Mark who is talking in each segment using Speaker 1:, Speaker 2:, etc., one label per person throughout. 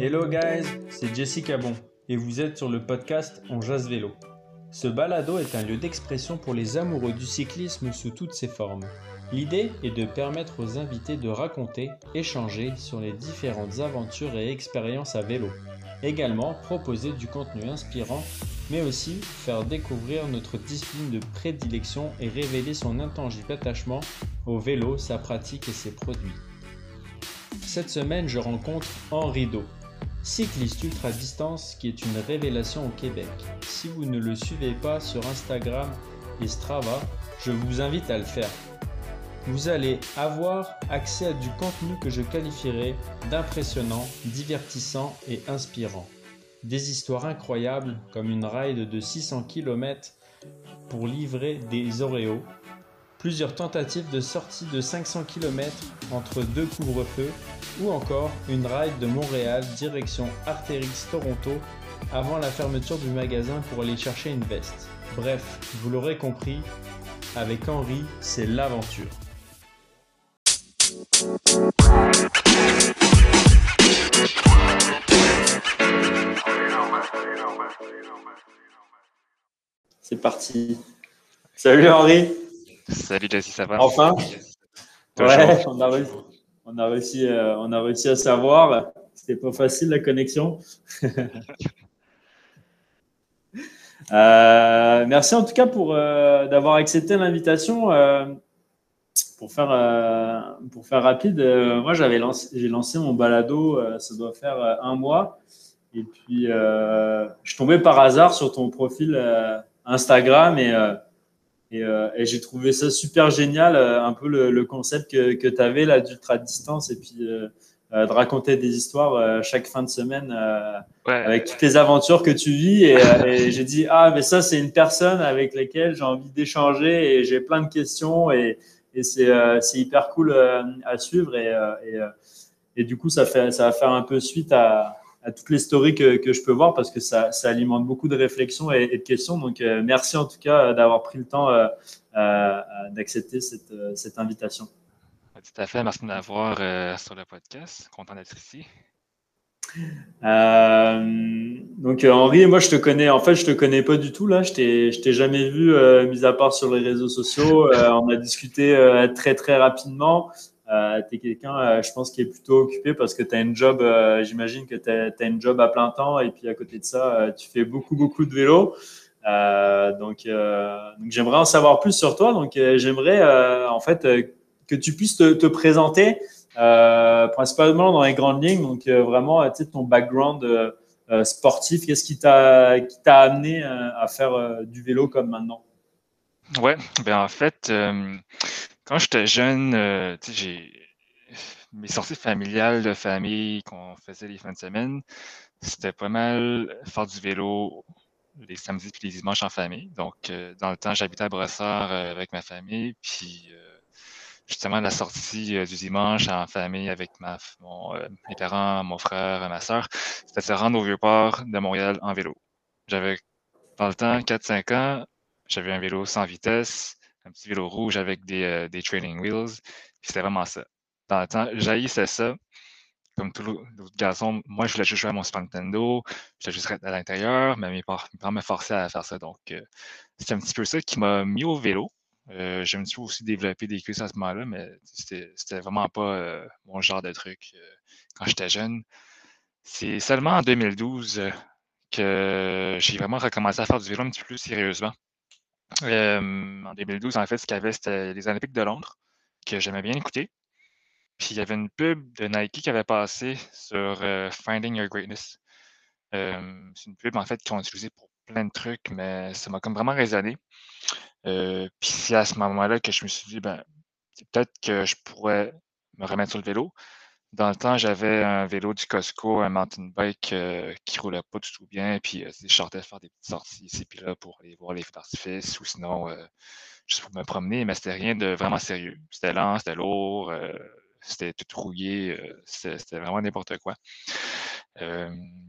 Speaker 1: Hello guys, c'est Jessica Bon et vous êtes sur le podcast On Jazz Vélo. Ce balado est un lieu d'expression pour les amoureux du cyclisme sous toutes ses formes. L'idée est de permettre aux invités de raconter, échanger sur les différentes aventures et expériences à vélo. Également proposer du contenu inspirant, mais aussi faire découvrir notre discipline de prédilection et révéler son intangible attachement au vélo, sa pratique et ses produits. Cette semaine, je rencontre Henri Do, cycliste ultra distance qui est une révélation au Québec. Si vous ne le suivez pas sur Instagram et Strava, je vous invite à le faire vous allez avoir accès à du contenu que je qualifierais d'impressionnant, divertissant et inspirant. Des histoires incroyables comme une ride de 600 km pour livrer des Oreos, plusieurs tentatives de sortie de 500 km entre deux couvre-feux ou encore une ride de Montréal direction Artérix Toronto avant la fermeture du magasin pour aller chercher une veste. Bref, vous l'aurez compris, avec Henri, c'est l'aventure. C'est parti. Salut Henri.
Speaker 2: Salut Jesse, ça va?
Speaker 1: Enfin. Ouais, on a réussi, on a réussi, euh, on a réussi à savoir. C'était pas facile la connexion. Euh, merci en tout cas pour euh, d'avoir accepté l'invitation pour faire, pour faire rapide, moi j'avais lancé, j'ai lancé mon balado, ça doit faire un mois. Et puis, je tombais par hasard sur ton profil Instagram et, et, et j'ai trouvé ça super génial, un peu le, concept que, que tu avais là d'ultra distance et puis de raconter des histoires chaque fin de semaine avec toutes les aventures que tu vis. Et, et j'ai dit, ah, mais ça, c'est une personne avec laquelle j'ai envie d'échanger et j'ai plein de questions. Et, et euh, c'est hyper cool euh, à suivre et, euh, et, du coup ça fait ça va faire un peu suite à, à toutes les stories que, que, je peux voir parce que ça, ça alimente beaucoup de réflexions et, de questions. Donc, merci en tout cas d'avoir pris le temps d'accepter cette, cette, invitation.
Speaker 2: Tout à fait. Merci de m'avoir sur le podcast. Content d'être ici.
Speaker 1: Euh, donc euh, Henri, moi je te connais, en fait je te connais pas du tout là, je t'ai, jamais vu, euh, mis à part sur les réseaux sociaux. Euh, on a discuté très très rapidement. Tu es quelqu'un, je pense, qui est plutôt occupé parce que tu as une job, j'imagine que tu as une job à plein temps et puis à côté de ça, tu fais beaucoup beaucoup de vélo. donc, j'aimerais en savoir plus sur toi. Donc j'aimerais en fait que tu puisses te, te présenter. Euh, principalement dans les grandes lignes. Donc, euh, vraiment, tu sais, ton background euh, sportif, qu'est-ce qui t'a amené à faire du vélo comme maintenant?
Speaker 2: Ouais, ben en fait, quand j'étais jeune, j'ai mes sorties familiales de famille qu'on faisait les fins de semaine, c'était pas mal faire du vélo les samedis et les dimanches en famille. Donc, dans le temps, j'habitais à Brossard avec ma famille, puis justement la sortie euh, du dimanche en famille avec ma, mon, euh, mes parents, mon frère, ma soeur, c'était se rendre au Vieux-Port de Montréal en vélo. J'avais, dans le temps, 4-5 ans, j'avais un vélo sans vitesse, un petit vélo rouge avec des, euh, des training wheels, c'était vraiment ça. Dans le temps, j'haïssais ça. Comme tous les autres garçons, moi, je voulais juste jouer à mon Super Nintendo, je voulais juste à l'intérieur, mais mes parents, me forçaient à faire ça. Donc, c'est un petit peu ça qui m'a mis au vélo. Euh, je me suis aussi développé des cuisses à ce moment-là, mais c'était vraiment pas euh, mon genre de truc euh, quand j'étais jeune. C'est seulement en 2012 que j'ai vraiment recommencé à faire du vélo un petit peu plus sérieusement. En 2012, en fait, ce qu'il y avait, c'était les Olympiques de Londres, que j'aimais bien écouter. Puis il y avait une pub de Nike qui avait passé sur Finding Your Greatness. c'est une pub, en fait, qu'ils ont pour plein de trucs, mais ça m'a comme vraiment résonné. Euh, puis c'est à ce moment-là que je me suis dit, ben, peut-être que je pourrais me remettre sur le vélo. Dans le temps, j'avais un vélo du Costco, un mountain bike euh, qui roulait pas du tout bien. Puis euh, je sortais faire des petites sorties ici puis là pour aller voir les feux d'artifice ou sinon juste pour me promener, mais c'était rien de vraiment sérieux. C'était lent, c'était lourd, c'était tout rouillé, c'était vraiment n'importe quoi.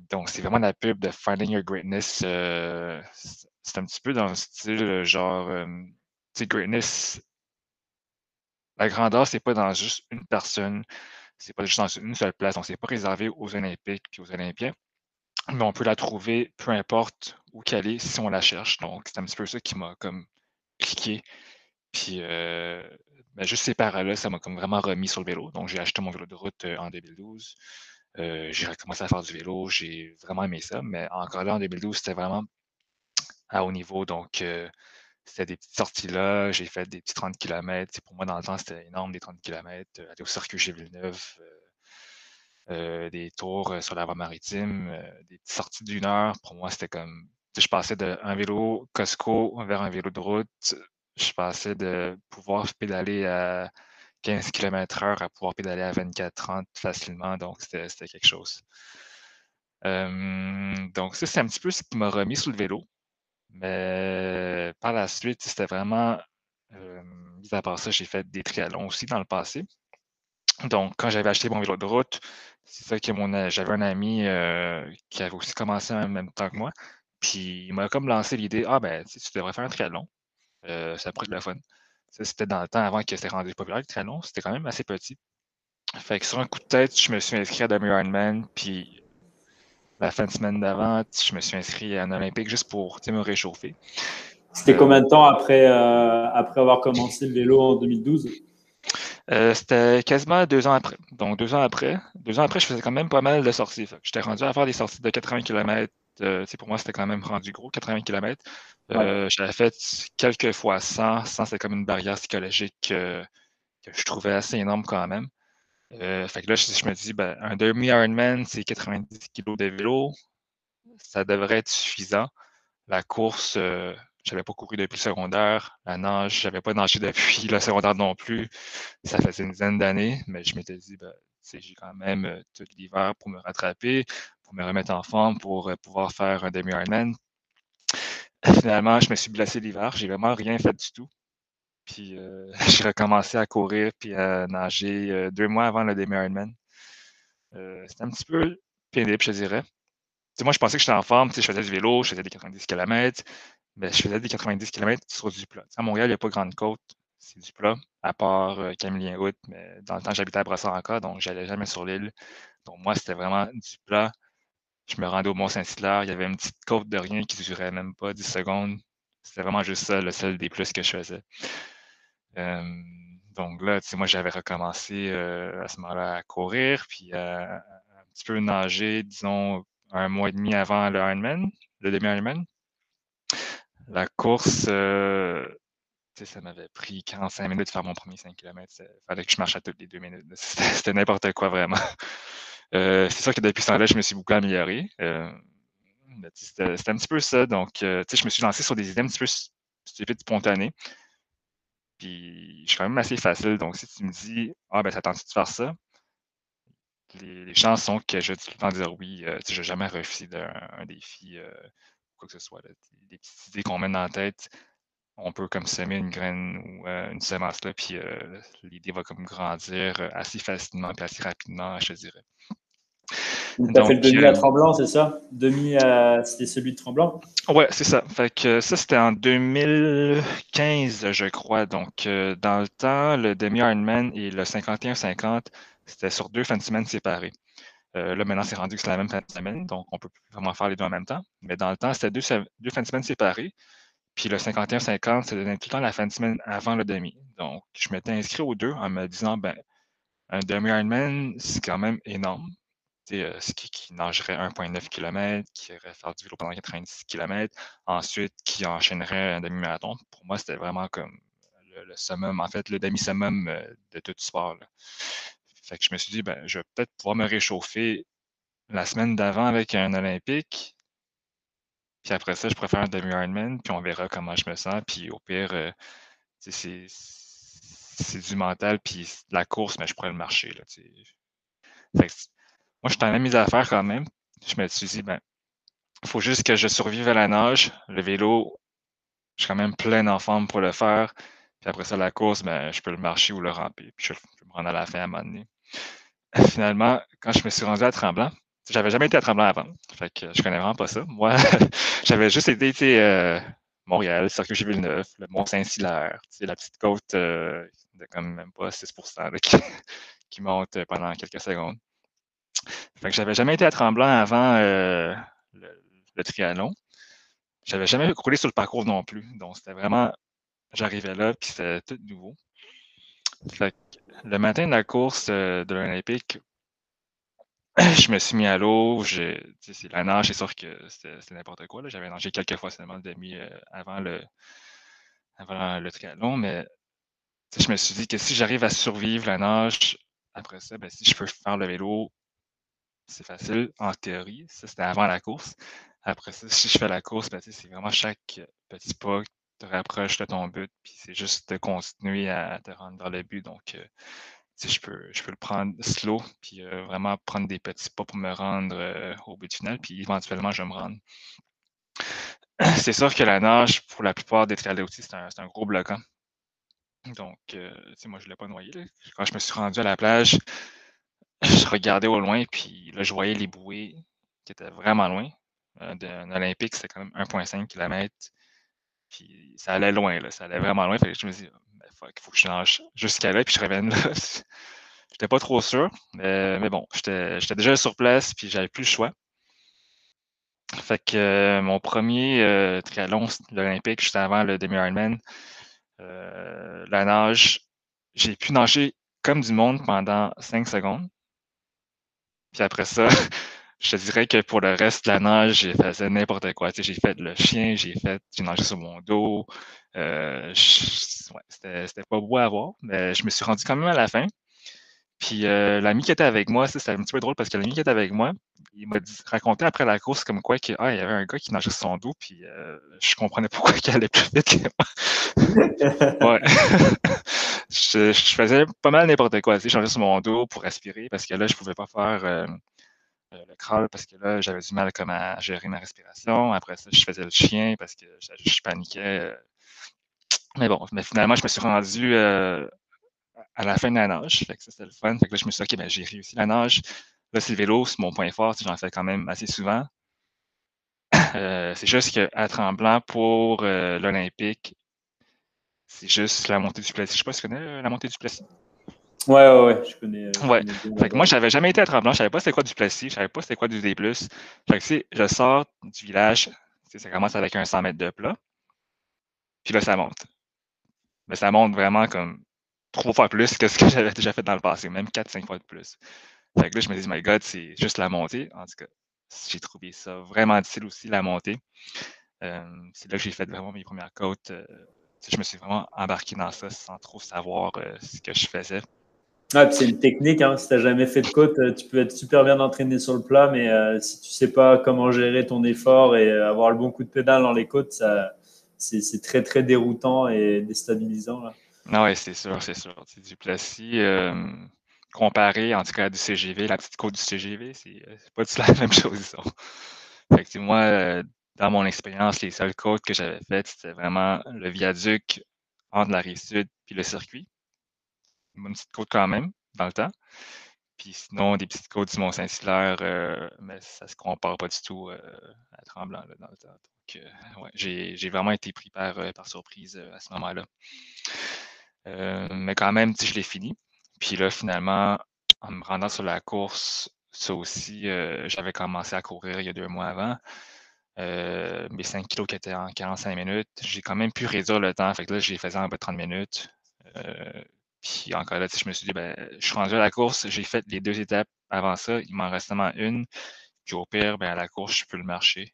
Speaker 2: donc, c'est vraiment la pub de Finding Your Greatness c'est un petit peu dans le style genre sais, greatness, la grandeur, c'est pas dans juste une personne, c'est pas juste dans une seule place. Donc, c'est pas réservé aux Olympiques puis aux Olympiens, mais on peut la trouver peu importe où qu'elle est si on la cherche. Donc, c'est un petit peu ça qui m'a comme cliqué. Puis, euh, ben, juste ces paroles-là, ça m'a comme vraiment remis sur le vélo. Donc, j'ai acheté mon vélo de route euh, en 2012. Euh, j'ai recommencé à faire du vélo. J'ai vraiment aimé ça. Mais encore là, en 2012, c'était vraiment à haut niveau. Donc, c'était des petites sorties là. J'ai fait des petits 30 km. pour moi, dans le temps, c'était énorme, des 30 km. aller au circuit chez Villeneuve, des tours sur la voie maritime, des petites sorties d'une heure. Pour moi, c'était comme. Je passais d'un vélo Costco vers un vélo de route je passais de pouvoir pédaler à 15 km/h à pouvoir pédaler à 24-30 facilement. Donc, c'était quelque chose. donc, ça, c'est un petit peu ce qui m'a remis sous le vélo. Mais par la suite, c'était vraiment. mis à part ça, j'ai fait des triathlons aussi dans le passé. Donc, quand j'avais acheté mon vélo de route, c'est ça que mon j'avais un ami euh, qui avait aussi commencé en même temps que moi. Puis il m'a comme lancé l'idée Ah ben, tu devrais faire un triathlon. Euh, ça pourrait être la fun. Ça, c'était dans le temps avant que c'était rendu populaire le triathlon. C'était quand même assez petit. Fait que sur un coup de tête, je me suis inscrit à Demi Ironman, puis la fin de semaine d'avant, je me suis inscrit à un Olympique juste pour me réchauffer.
Speaker 3: C'était combien de temps après, euh, après avoir commencé le vélo en 2012?
Speaker 2: Euh, c'était quasiment deux ans après. Donc, deux ans après, deux ans après, je faisais quand même pas mal de sorties. J'étais rendu à faire des sorties de 80 km. pour moi, c'était quand même rendu gros, 80 km. Euh, j'avais fait quelques fois 100. 100, c'est comme une barrière psychologique euh, que je trouvais assez énorme quand même. Euh, fait que là, je, me dis, ben, un demi-Ironman, c'est 90 kg de vélo. Ça devrait être suffisant. La course, je n'avais pas couru depuis le secondaire. La nage, je n'avais pas nagé depuis le secondaire non plus. Ça faisait une dizaine d'années, mais je m'étais dit, ben, j'ai quand même tout l'hiver pour me rattraper, pour me remettre en forme, pour pouvoir faire un demi-Ironman. Finalement, je me suis blessé l'hiver. J'ai vraiment rien fait du tout. Puis euh, j'ai recommencé à courir puis à nager euh, deux mois avant le demi-Ironman. Euh, c'était un petit peu pénible, je dirais. moi, je pensais que j'étais en forme. Je faisais du vélo, je faisais des 90 km, mais je faisais des 90 km sur du plat. à Montréal, il n'y a pas grande côte. C'est du plat, à part Camillien Route. Mais dans le temps, j'habitais à Brossard encore, donc j'allais jamais sur l'île. Donc moi, c'était vraiment du plat je me rendais au Mont-Saint-Hilaire, il y avait une petite côte de rien qui ne durait même pas 10 secondes. C'était vraiment juste ça, le seul des plus que je faisais. Donc là, moi, j'avais recommencé à ce moment-là à courir, puis à, un petit peu nager, disons, un mois et demi avant le Ironman, le demi-Ironman. La course, ça m'avait pris 45 minutes de faire mon premier 5 km. Il fallait que je marche à toutes les deux minutes. C'était n'importe quoi vraiment. C'est sûr que depuis ce temps-là, je me suis beaucoup amélioré. C'était un petit peu ça. Donc, je me suis lancé sur des idées un petit peu stupides, spontanées. Puis, je suis quand même assez facile. Donc, si tu me dis, ah, ben, ça tente de faire ça? Les, chances sont que je vais tout le temps dire oui. je n'ai jamais refusé un, défi ou quoi que ce soit. Des petites idées qu'on met dans la tête, on peut comme semer une graine ou une semence là, puis l'idée va comme grandir assez facilement et assez rapidement, je dirais.
Speaker 3: Tu as fait le demi à euh, Tremblant, c'est ça? Demi, c'était celui de Tremblant?
Speaker 2: Ouais, c'est ça. Fait que ça, c'était en 2015, je crois. Donc, euh, dans le temps, le demi Ironman et le 51-50, c'était sur deux fins de semaine séparées. Euh, là, maintenant, c'est rendu que c'est la même fin de semaine, donc on peut vraiment faire les deux en même temps. Mais dans le temps, c'était deux, deux fins de semaine séparées. Puis le 51-50, c'était tout le temps la fin de semaine avant le demi. Donc, je m'étais inscrit aux deux en me disant, ben, un demi Ironman, c'est quand même énorme. Euh, qui, nagerait 1,9 km, qui irait faire du vélo pendant 90 km, ensuite qui enchaînerait un demi-marathon. Pour moi, c'était vraiment comme le, summum, en fait, le demi-summum euh, de tout sport. Fait que je me suis dit, ben, je vais peut-être pouvoir me réchauffer la semaine d'avant avec un Olympique. Puis après ça, je préfère un demi-Ironman, puis on verra comment je me sens. Puis au pire, euh, c'est du mental, puis la course, mais je pourrais le marcher. Fait que, moi, je suis en mise à faire quand même. Je me suis dit, ben, il faut juste que je survive à la nage. Le vélo, je suis quand même plein en forme pour le faire. Puis après ça, la course, ben, je peux le marcher ou le ramper. Puis je, peux me rendre à la fin à un moment donné. Finalement, quand je me suis rendu à Tremblant, j'avais jamais été à Tremblant avant. Fait que je connais vraiment pas ça. Moi, j'avais juste été, euh, Montréal, Circuit Villeneuve, le Mont-Saint-Hilaire, la petite côte euh, de quand même pas 6% qui, monte pendant quelques secondes. Fait que j'avais jamais été à Tremblant avant euh, le, le, triathlon. J'avais jamais roulé sur le parcours non plus. Donc, c'était vraiment, j'arrivais là, puis c'était tout nouveau. Le matin de la course euh, de l'Olympique, je me suis mis à l'eau. C'est la nage, c'est sûr que c'était n'importe quoi. J'avais nagé quelques fois seulement demi euh, avant, le, avant le triathlon, mais je me suis dit que si j'arrive à survivre la nage, après ça, ben, si je peux faire le vélo, c'est facile en théorie. Ça, c'était avant la course. Après ça, si je fais la course, ben, c'est vraiment chaque petit pas te rapproche de ton but, puis c'est juste de continuer à te rendre dans le but. Donc, euh, je peux, je peux le prendre slow, puis euh, vraiment prendre des petits pas pour me rendre euh, au but final, puis éventuellement, je me rendre. C'est sûr que la nage, pour la plupart des triathlètes, c'est un, un, gros bloquant. Donc, euh, moi, je ne l'ai pas noyé. Quand je me suis rendu à la plage, je regardais au loin, puis là, je voyais les bouées qui étaient vraiment loin. d'un Olympique, c'était quand même 1,5 km. Puis ça allait loin, là, ça allait vraiment loin. Fait que je me dis, il faut que je nage jusqu'à là, puis je revienne là. J'étais pas trop sûr, mais, bon, j'étais déjà sur place, puis j'avais plus le choix. Fait que euh, mon premier euh, triathlon olympique, juste avant le demi-Ironman, euh, la nage, j'ai pu nager comme du monde pendant 5 secondes. Puis après ça, je te dirais que pour le reste de la nage, j'ai fait n'importe quoi. j'ai fait le chien, j'ai fait, j'ai nagé sur mon dos. Euh, c'était pas beau à voir, mais je me suis rendu quand même à la fin. Puis euh, l'ami qui était avec moi, c'était un petit peu drôle parce que l'ami qui était avec moi, il m'a raconté après la course comme quoi qu'il ah, y avait un gars qui nageait sur son dos, puis euh, je comprenais pourquoi il allait plus vite que moi. ouais. Je, faisais pas mal n'importe quoi. Tu sais, je nageais sur mon dos pour respirer parce que là, je pouvais pas faire euh, euh, le crawl parce que là, j'avais du mal comme à gérer ma respiration. Après ça, je faisais le chien parce que je, paniquais. Euh. Mais bon, mais finalement, je me suis rendu à la fin de la nage. Fait que ça, c'était le fun. Fait que là, je me suis dit, OK, ben, j'ai réussi la nage. Là, c'est le vélo, c'est mon point fort. J'en fais quand même assez souvent. c'est juste qu'à Tremblant, pour l'Olympique, c'est juste la montée du Plessis. Je sais pas si tu connais la montée du Plessis.
Speaker 3: Ouais, ouais, ouais, je connais.
Speaker 2: Euh, ouais. fait que moi, j'avais jamais été à Tremblant, je savais pas c'était quoi du plastique, je savais pas c'était quoi du D+. Fait que, je sors du village, ça commence avec un 100 mètres de plat, puis là, ça monte. Mais ça monte vraiment comme trois fois plus que ce que j'avais déjà fait dans le passé, même quatre, cinq fois de plus. Fait que là, je me dis, my God, c'est juste la montée. En tout cas, j'ai trouvé ça vraiment difficile aussi, la montée. Euh, c'est là que j'ai fait vraiment mes premières côtes. Euh, je me suis vraiment embarqué dans ça sans trop savoir ce que je faisais.
Speaker 3: Ah, c'est une technique. Hein. Si tu n'as jamais fait de côte, euh, tu peux être super bien entraîné sur le plat, mais euh, si tu ne sais pas comment gérer ton effort et euh, avoir le bon coup de pédale dans les côtes, c'est très, très déroutant et déstabilisant. Là.
Speaker 2: Ah oui, c'est sûr, c'est sûr. C'est du plastique. comparé, en tout cas, à du CGV, la petite côte du CGV, c'est pas du la même chose. Moi, dans mon expérience, les seules côtes que j'avais faites, c'était vraiment le viaduc entre la rive sud puis le circuit une petite côte quand même, dans le temps. Puis sinon, des petites côtes du Mont-Saint-Hilaire, euh, mais ça se compare pas du tout euh, à Tremblant dans le temps. Donc, euh, j'ai vraiment été pris par, par surprise à ce moment-là. mais quand même, je l'ai fini. Puis là, finalement, en me rendant sur la course, ça aussi, j'avais commencé à courir il y a deux mois avant. Mes 5 kilos qui étaient en 45 minutes, j'ai quand même pu réduire le temps. Fait que là, j'ai fait en bas de 30 minutes. Puis encore là, je me suis dit, ben, je suis rendu à la course, j'ai fait les deux étapes avant ça, il m'en reste seulement une. Puis au pire, ben, à la course, je peux le marcher.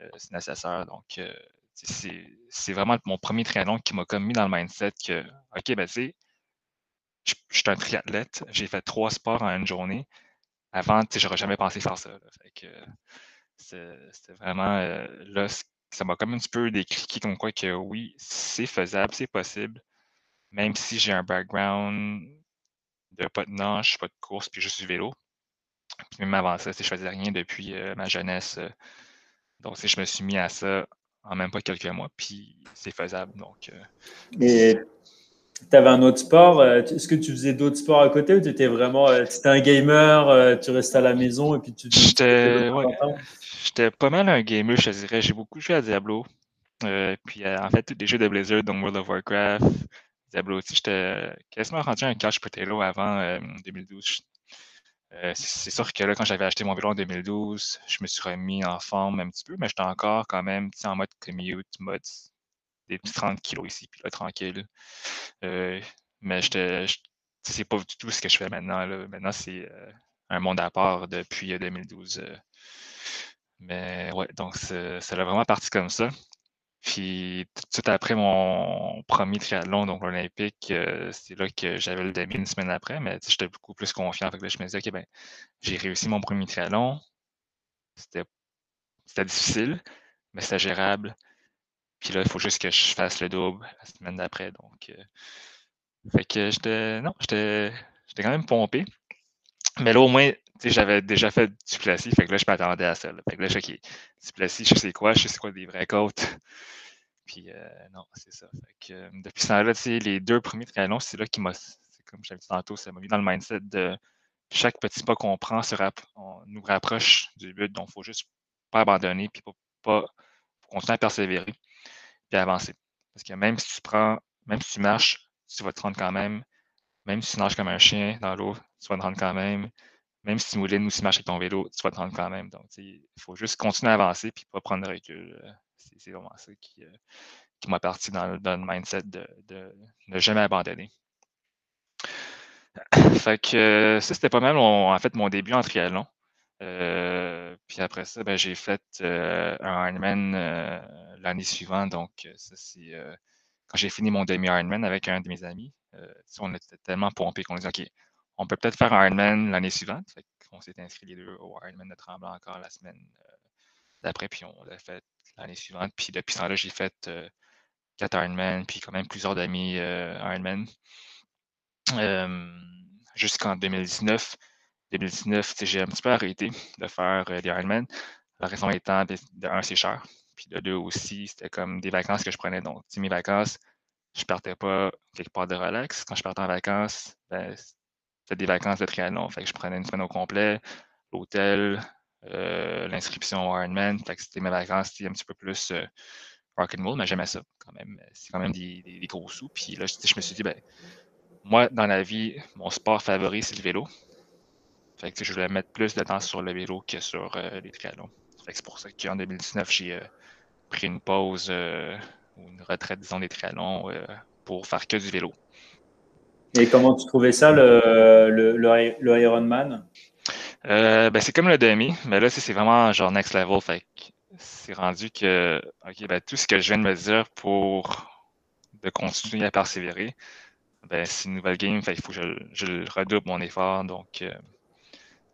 Speaker 2: Euh, c'est nécessaire. Donc, euh, c'est vraiment mon premier triathlon qui m'a comme mis dans le mindset que, OK, ben, tu sais, je, suis un triathlète, j'ai fait trois sports en une journée. Avant, j'aurais jamais pensé faire ça. Fait que c'était vraiment euh, là, ça m'a comme un petit peu décriqué comme quoi que oui, c'est faisable, c'est possible même si j'ai un background de pas de nage, pas de course, puis juste du vélo. Puis même avant ça, je faisais rien depuis euh, ma jeunesse. Euh. donc, je me suis mis à ça en même pas quelques mois, puis c'est faisable. Donc,
Speaker 3: euh. Et tu avais un autre sport. Est-ce que tu faisais d'autres sports à côté ou tu étais vraiment étais un gamer, tu restais à la maison et puis tu
Speaker 2: J'étais pas mal un gamer, je dirais. J'ai beaucoup joué à Diablo. puis en fait, tous les jeux de Blizzard, donc World of Warcraft, Diablo aussi, j'étais quasiment rendu un cash potato avant 2012. c'est sûr que là, quand j'avais acheté mon vélo en 2012, je me suis remis en forme un petit peu, mais j'étais encore quand même en mode commute, mode des petits 30 kilos ici, puis là, tranquille. mais j'étais, c'est pas du tout ce que je fais maintenant. Maintenant, c'est un monde à part depuis 2012. Mais ouais, donc ça a vraiment parti comme ça. Puis tout de suite après mon premier triathlon, donc olympique, c'est là que j'avais le demi une semaine après, mais j'étais beaucoup plus confiant. Fait que là, je me disais, OK, ben, j'ai réussi mon premier triathlon. C'était difficile, mais c'était gérable. Puis là, il faut juste que je fasse le double la semaine d'après. Donc, fait que j'étais, non, j'étais quand même pompé. Mais là, au moins, j'avais déjà fait du placid, fait que là, je m'attendais à ça. Fait que là, je sais, du placid, je sais quoi, je sais quoi des vraies côtes. Puis, euh, non, c'est ça. Euh, depuis ce temps-là, les deux premiers triathlons, c'est là qui m'a, comme j'avais dit tantôt, ça m'a mis dans le mindset de chaque petit pas qu'on prend, se on nous rapproche du but. Donc, il faut juste pas abandonner, puis pas, pas continuer à persévérer, puis avancer. Parce que même si tu prends, même si tu marches, tu vas te rendre quand même. Même si tu nages comme un chien dans l'eau, tu vas te rendre quand même. Même si tu moulines ou si tu marches avec ton vélo, tu vas te rendre quand même. Donc, il faut juste continuer à avancer puis pas prendre de recul. Euh, c'est vraiment ça qui, euh, qui m'a parti dans, le mindset de, ne jamais abandonner. Fait que euh, ça, c'était pas mal en fait mon début en triathlon. puis après ça, ben, j'ai fait un Ironman l'année suivante. Donc, ça, c'est quand j'ai fini mon demi-Ironman avec un de mes amis. on était tellement pompés qu'on a dit OK, on peut peut-être faire Ironman l'année suivante. on s'est inscrit les deux au Ironman de Tremblant encore la semaine d'après, puis on l'a fait l'année suivante. Puis depuis ce temps-là, j'ai fait quatre Ironman, puis quand même plusieurs d'amis Ironman. Jusqu'en 2019. 2019, j'ai un petit peu arrêté de faire des Ironman. La raison étant, de, un, c'est cher. Puis de deux aussi, c'était comme des vacances que je prenais. Donc, mes vacances, je partais pas quelque part de relax. Quand je partais en vacances, ben, c'était des vacances de triathlon. Fait que je prenais une semaine au complet, l'hôtel, euh, l'inscription au Ironman. c'était mes vacances un petit peu plus euh, rock'n'roll, mais j'aimais ça quand même. C'est quand même des, gros sous. Puis là, je, me suis dit, ben, moi, dans la vie, mon sport favori, c'est le vélo. Fait que je voulais mettre plus de temps sur le vélo que sur euh, les triathlons. c'est pour ça qu'en 2019, j'ai pris une pause ou une retraite, disons, des triathlons pour faire que du vélo.
Speaker 3: Et comment tu trouvais ça, le, le, le Ironman?
Speaker 2: Euh, ben, c'est comme le demi, mais là, c'est vraiment genre next level. Fait c'est rendu que, ben, tout ce que je viens de me dire pour de continuer à persévérer, ben, c'est une nouvelle game. Fait il faut que je, redouble mon effort. Donc, euh,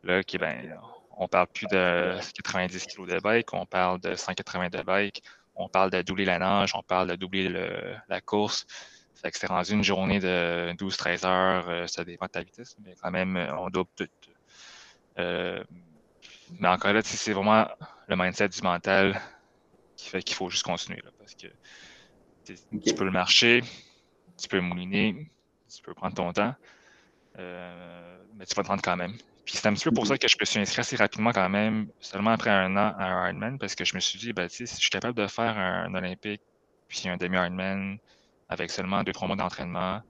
Speaker 2: là, OK, ben, on parle plus de 90 kg de bike, on parle de 180 de bike, on parle de doubler la nage, on parle de doubler le, la course. Fait que c'est rendu une journée de 12-13 heures, euh, ça dépend de ta vitesse, mais quand même, on double tout, euh, mais encore là, c'est vraiment le mindset du mental qui fait qu'il faut juste continuer. parce que tu peux le marcher, tu peux mouliner, tu peux prendre ton temps, euh, mais tu vas te rendre quand même. Puis c'est un petit peu pour ça que je me suis inscrit assez rapidement quand même, seulement après un an à un Ironman, parce que je me suis dit, ben, si je suis capable de faire un, Olympique, puis un demi-Ironman avec seulement deux, trois mois d'entraînement,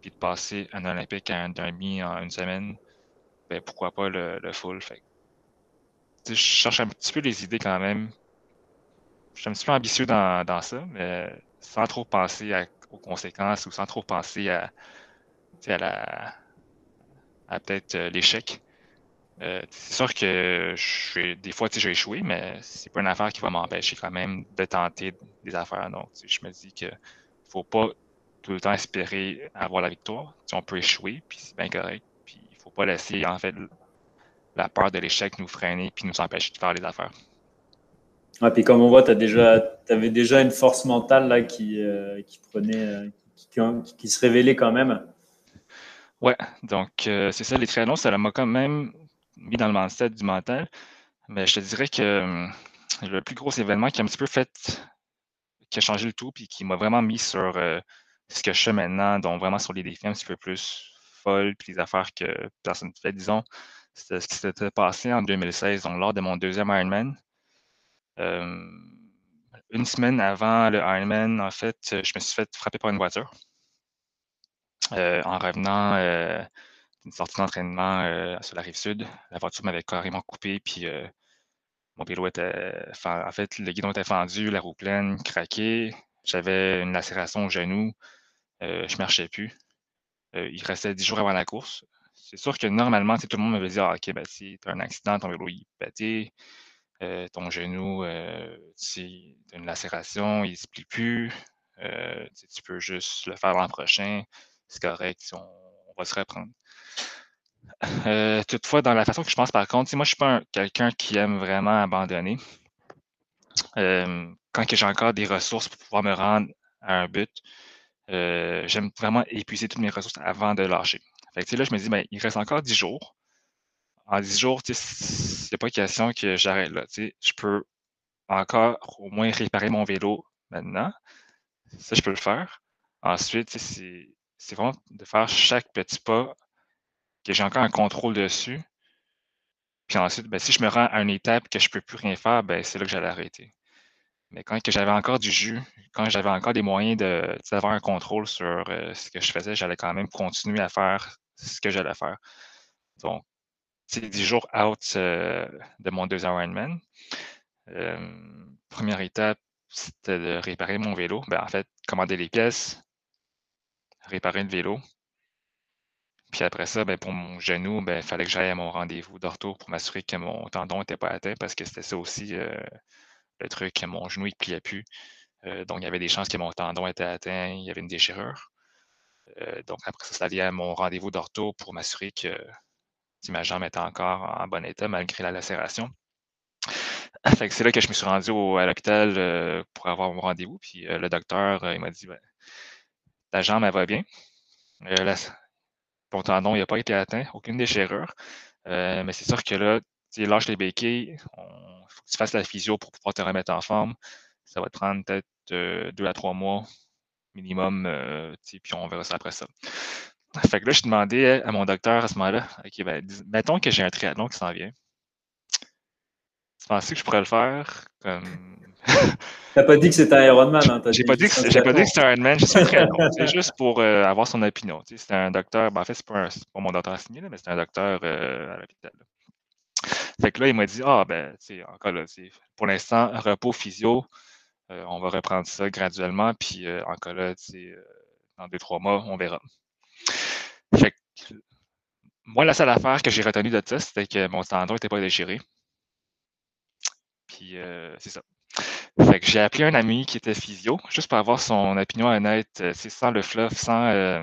Speaker 2: puis de passer un Olympique à un demi en une semaine, ben, pourquoi pas le, full. Je cherche un petit peu les idées quand même. Je suis un petit peu ambitieux dans, ça, mais sans trop penser aux conséquences ou sans trop penser à, à peut-être euh, l'échec. Euh, c'est sûr que des fois, j'ai échoué, mais c'est pas une affaire qui va m'empêcher quand même de tenter des affaires. Donc, je me dis que faut pas tout le temps espérer avoir la victoire. on peut échouer, puis c'est bien correct faut pas laisser en fait la peur de l'échec nous freiner puis nous empêcher de faire les affaires.
Speaker 3: Ouais, puis comme on voit, tu avais déjà une force mentale là, qui, euh, qui prenait, euh, qui, qui, se révélait quand même.
Speaker 2: Ouais, donc euh, c'est ça, les triathlons, ça m'a quand même mis dans le mindset du mental. Mais je te dirais que le plus gros événement qui a un petit peu fait, qui a changé le tout, puis qui m'a vraiment mis sur ce que je fais maintenant, donc vraiment sur les défis un petit peu plus puis les affaires que personne ne fait, disons. C'était ce qui s'était passé en 2016, donc lors de mon deuxième Ironman. Euh, une semaine avant le Ironman, en fait, je me suis fait frapper par une voiture. en revenant d'une sortie d'entraînement sur la rive sud, la voiture m'avait carrément coupé, puis mon vélo était. En fait, le guidon était fendu, la roue pleine, craqué. J'avais une lacération au genou. je ne marchais plus. il restait dix jours avant la course. C'est sûr que normalement, tout le monde m'avait dit ah, OK, ben, si tu as un accident, ton vélo est pété, euh, ton genou, euh, tu as une lacération, il ne se plie plus. Euh, tu peux juste le faire l'an prochain. C'est correct, on, va se reprendre. Toutefois, dans la façon que je pense, par contre, moi, je ne suis pas quelqu'un qui aime vraiment abandonner. quand j'ai encore des ressources pour pouvoir me rendre à un but, j'aime vraiment épuiser toutes mes ressources avant de lâcher. Là, je me dis, ben, il reste encore 10 jours. En 10 jours, c'est pas question que j'arrête là. Je peux encore au moins réparer mon vélo maintenant. Ça, je peux le faire. Ensuite, c'est vraiment de faire chaque petit pas que j'ai encore un contrôle dessus. Puis ensuite, ben, si je me rends à une étape que je ne peux plus rien faire, ben, c'est là que j'allais arrêter. Mais quand j'avais encore du jus, quand j'avais encore des moyens d'avoir un contrôle sur euh, ce que je faisais, j'allais quand même continuer à faire ce que j'allais faire. Donc, c'est 10 jours out euh, de mon 2 Ironman. Euh, première étape, c'était de réparer mon vélo. Ben, en fait, commander les pièces, réparer le vélo. Puis après ça, ben, pour mon genou, ben, il fallait que j'aille à mon rendez-vous d'ortho pour m'assurer que mon tendon n'était pas atteint parce que c'était ça aussi euh, le truc, mon genou ne pliait plus. donc, il y avait des chances que mon tendon était atteint, il y avait une déchirure. Euh, donc, après ça, c'est allé à mon rendez-vous d'ortho pour m'assurer que ma jambe était encore en bon état malgré la lacération. c'est là que je me suis rendu à l'hôpital euh, pour avoir mon rendez-vous. Puis euh, le docteur, il m'a dit ben, Ta jambe, elle va bien. Ton tendon, n'a pas été atteint, aucune déchirure. mais c'est sûr que là, tu lâches les béquilles, il faut que tu fasses la physio pour pouvoir te remettre en forme. Ça va te prendre peut-être deux à trois mois minimum, euh, puis on verra ça après ça. Fait que là, je demandais à mon docteur à ce moment-là, OK, ben, mettons que j'ai un triathlon qui s'en vient. Tu penses que je pourrais le faire.
Speaker 3: T'as pas dit que c'était un Ironman, hein?
Speaker 2: J'ai pas, dit que, que c'était un Ironman, je suis un triathlon. c'est juste pour euh, avoir son opinion. C'est un docteur, ben, en fait, c'est pas, pas mon docteur signé, là, mais c'est un docteur euh, à l'hôpital. Fait que là, il m'a dit, ah, ben, encore là, pour l'instant, repos physio, euh, on va reprendre ça graduellement, puis encore là, dans deux, trois mois, on verra. Fait moi, la seule affaire que j'ai retenue de ça, c'était que mon tendon n'était pas déchiré. Puis c'est ça. Fait que j'ai appelé un ami qui était physio, juste pour avoir son opinion honnête, c'est sans le fluff, sans,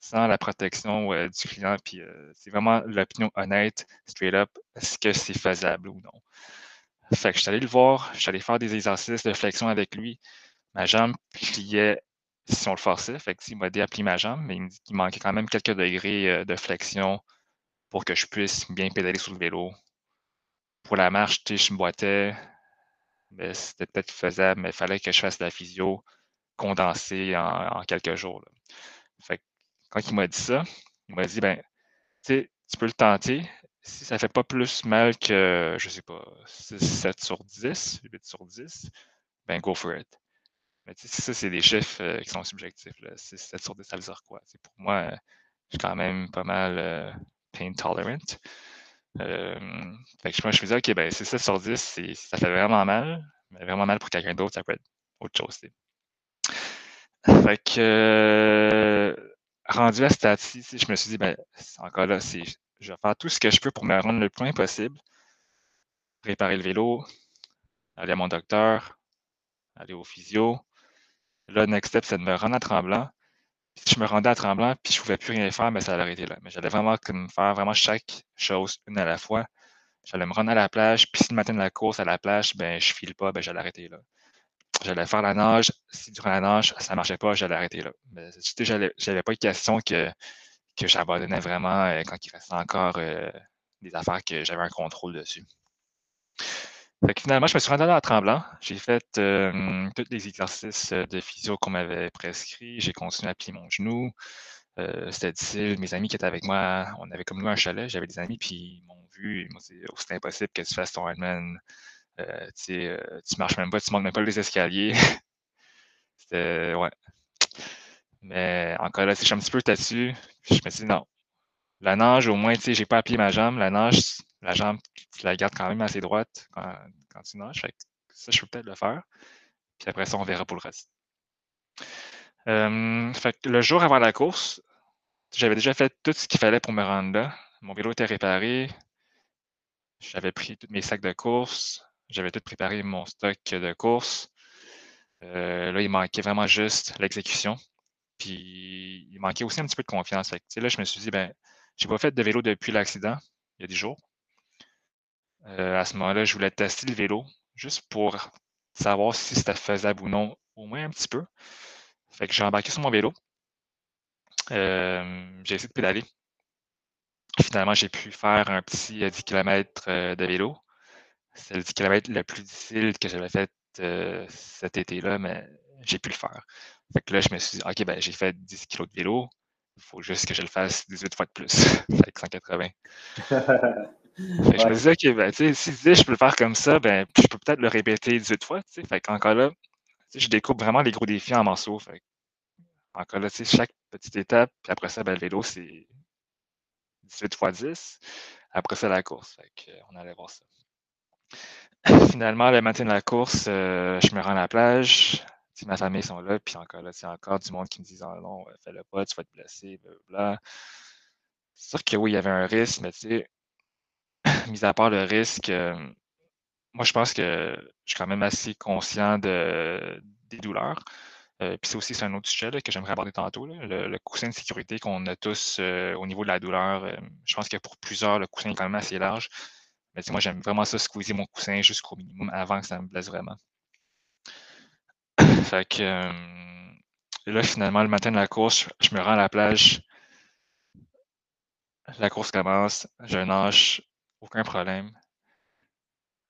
Speaker 2: sans la protection du client. Puis c'est vraiment l'opinion honnête, straight up, est-ce que c'est faisable ou non. Fait que je suis allé le voir, je suis allé faire des exercices de flexion avec lui. Ma jambe pliait si on le forçait. Fait que, il m'a dit à ma jambe, mais il me dit qu'il manquait quand même quelques degrés euh, de flexion pour que je puisse bien pédaler sur le vélo. Pour la marche, je me boitais. C'était peut-être faisable, mais il fallait que je fasse de la physio condensée en, quelques jours. Fait que, quand il m'a dit ça, il m'a dit ben, tu peux le tenter, si ça fait pas plus mal que, je sais pas, 7 sur 10, 8 sur 10, ben go for it. Mais ça, c'est des chiffres euh, qui sont subjectifs. 7 sur 10, ça veut dire quoi? pour moi, je suis quand même pas mal euh, pain tolerant. Euh, fait que je me disais, OK, ben, c'est 7 sur 10, ça fait vraiment mal, mais vraiment mal pour quelqu'un d'autre, ça peut être autre chose. Fait que, rendu à ce stade-ci, je me suis dit, ben, encore là, je vais faire tout ce que je peux pour me rendre le plus loin possible. Réparer le vélo, aller à mon docteur, aller au physio. Là, le next step, c'est de me rendre à Tremblant. Si je me rendais à Tremblant, puis je ne pouvais plus rien faire, mais ça allait arrêter là. Mais j'allais vraiment faire vraiment chaque chose une à la fois. J'allais me rendre à la plage, puis si le matin de la course à la plage, ben je file pas, ben j'allais arrêter là. J'allais faire la nage. Si durant la nage, ça ne marchait pas, j'allais arrêter là. Mais j'avais pas de question que que j'abandonnais vraiment euh, quand il restait encore euh, des affaires que j'avais un contrôle dessus. Finalement, je me suis rendu à Tremblant. J'ai fait euh, tous les exercices de physio qu'on m'avait prescrits. J'ai continué à plier mon genou. c'était difficile. Mes amis qui étaient avec moi, on avait comme nous un chalet. J'avais des amis, puis ils m'ont vu. Ils m'ont dit oh, C'est impossible que tu fasses ton Ironman Euh, tu marches même pas, tu montes même pas les escaliers. C'était, ouais. Mais encore là, je suis un petit peu têtu. Je me suis dit non. La nage, au moins, tu sais, j'ai pas appuyé ma jambe. La nage, la jambe, tu la gardes quand même assez droite quand, quand tu nages. Ça, je peux peut-être le faire. Puis après ça, on verra pour le reste. Euh, le jour avant la course, j'avais déjà fait tout ce qu'il fallait pour me rendre là. Mon vélo était réparé. J'avais pris tous mes sacs de course. J'avais tout préparé mon stock de course. Euh, là, il manquait vraiment juste l'exécution. Puis il manquait aussi un petit peu de confiance. là, je me suis dit, ben, j'ai pas fait de vélo depuis l'accident, il y a des jours. Euh, à ce moment-là, je voulais tester le vélo, juste pour savoir si c'était faisable ou non, au moins un petit peu. Fait que j'ai embarqué sur mon vélo. Euh, j'ai essayé de pédaler. Finalement, j'ai pu faire un petit 10 euh, km de vélo. C'est le 10 km le plus difficile que j'avais fait cet été-là, mais j'ai pu le faire. Fait que là, je me suis dit, OK, ben, j'ai fait 10 kg de vélo. Il faut juste que je le fasse 18 fois de plus. fait que 180. Je me disais, OK, ben, si je peux le faire comme ça, ben, je peux peut-être le répéter 18 fois. Fait qu'encore là, je découpe vraiment les gros défis en morceaux. Fait encore là, chaque petite étape, puis après ça, ben, le vélo, c'est 18 fois 10. Après ça, la course. Fait on allait voir ça. Finalement, le matin de la course, euh, je me rends à la plage ma famille sont là, puis encore là, c'est encore du monde qui me dit ah non, fais-le pas, tu vas te blesser, blablabla. C'est sûr que oui, il y avait un risque, mais tu sais, mis à part le risque, euh, moi je pense que je suis quand même assez conscient de, des douleurs. Euh, puis c'est aussi un autre sujet que j'aimerais aborder tantôt, le, coussin de sécurité qu'on a tous euh, au niveau de la douleur. je pense que pour plusieurs, le coussin est quand même assez large. Mais moi, j'aime vraiment ça, squeezer mon coussin jusqu'au minimum avant que ça me blesse vraiment. Fait que là, finalement, le matin de la course, je me rends à la plage. La course commence, je nage, aucun problème.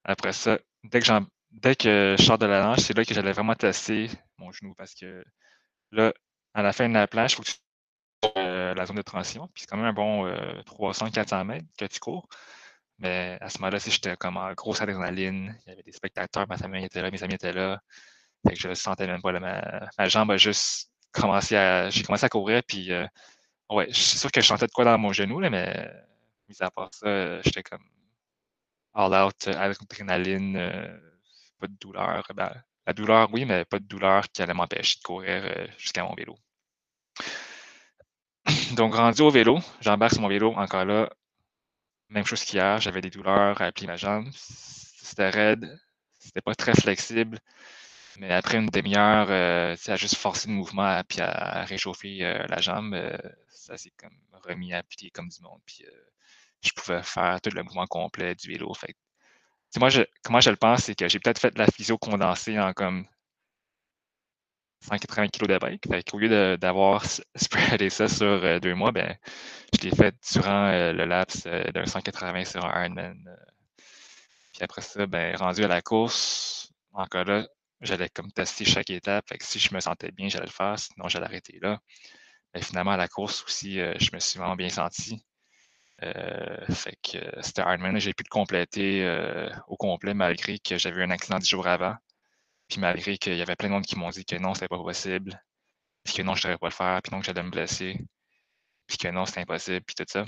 Speaker 2: Après ça, dès que, je sors de la nage, c'est là que j'allais vraiment tester mon genou parce que là, à la fin de la plage, il faut que tu euh, la zone de transition. Puis c'est quand même un bon 300-400 euh, mètres que tu cours. Mais à ce moment-là, j'étais comme en grosse adrénaline. Il y avait des spectateurs, ma famille était là, mes amis étaient là. Fait que je sentais même pas. ma, jambe a juste commencé à. J'ai commencé à courir, puis euh, ouais, je suis sûr que je sentais de quoi dans mon genou, là, mais mis à part ça, j'étais comme all out, adrénaline, euh, pas de douleur. Ben, la douleur, oui, mais pas de douleur qui allait m'empêcher de courir euh, jusqu'à mon vélo. Donc, rendu au vélo, j'embarque sur mon vélo, encore là, même chose qu'hier, j'avais des douleurs à plier ma jambe. C'était raide, c'était pas très flexible. Mais après une demi-heure, euh, à juste forcer le mouvement puis à, réchauffer euh, la jambe, euh, ça s'est comme remis à plier comme du monde. Puis je pouvais faire tout le mouvement complet du vélo. Fait moi, comment je le pense, c'est que j'ai peut-être fait la physio condensée en comme 180 kg de bike. Au lieu d'avoir spreadé ça sur deux mois, ben, je l'ai fait durant le laps d'un 180 sur un Ironman. puis après ça, ben, rendu à la course, encore là, j'allais comme tester chaque étape. Si je me sentais bien, j'allais le faire, sinon j'allais arrêter là. Mais finalement, à la course aussi, euh, je me suis vraiment bien senti. Euh, fait que euh, c'était Ironman, j'ai pu le compléter au complet malgré que j'avais eu un accident dix jours avant. Puis malgré qu'il y avait plein de monde qui m'ont dit que non, c'était pas possible. Puis que non, je ne devrais pas le faire, puis non, que j'allais me blesser. Puis que non, c'était impossible, puis tout ça.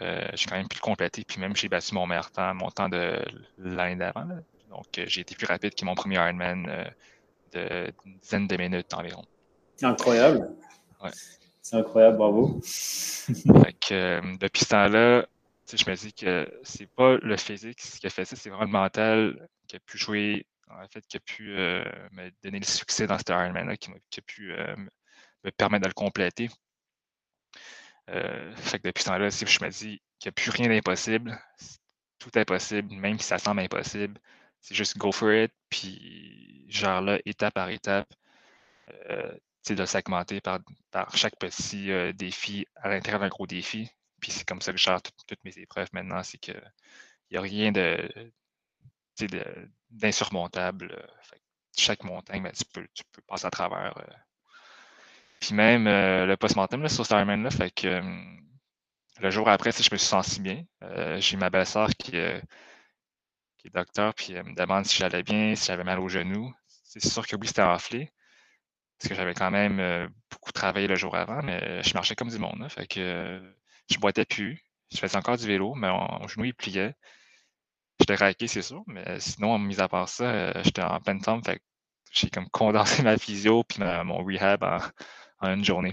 Speaker 2: j'ai quand même pu le compléter, puis même j'ai battu mon meilleur temps, mon temps de l'année d'avant, donc, euh, j'ai été plus rapide que mon premier Ironman euh, de une dizaine de minutes environ.
Speaker 3: Incroyable. C'est incroyable, bravo.
Speaker 2: Euh, depuis ce temps-là, je me dis que c'est pas le physique qui a fait ça, c'est vraiment le mental qui a pu jouer, en fait, qui a pu me donner le succès dans cet Ironman-là, qui, a pu me permettre de le compléter. fait que depuis ce temps-là, je me dis qu'il n'y a plus rien d'impossible. Tout est possible, même si ça semble impossible. C'est juste go for it, puis genre là, étape par étape, euh, de segmenter par, par chaque petit euh, défi à l'intérieur d'un gros défi. Puis c'est comme ça que je gère toutes mes épreuves maintenant, c'est qu'il n'y a rien de, d'insurmontable. Euh, chaque montagne, ben, tu, peux, tu peux passer à travers. Euh. Puis même le post-mortem sur Starman, fait que le jour après, je me suis senti bien. J'ai ma belle-sœur qui, qui est docteur, puis elle me demande si j'allais bien, si j'avais mal au genou. C'est sûr que oui, c'était enflé, parce que j'avais quand même beaucoup travaillé le jour avant, mais je marchais comme du monde. Hein, fait que je boitais plus. Je faisais encore du vélo, mais mon, genou, il pliait. J'étais raqué, c'est sûr, mais sinon, mis à part ça, j'étais en pleine forme. Fait j'ai comme condensé ma physio puis mon rehab en, une journée.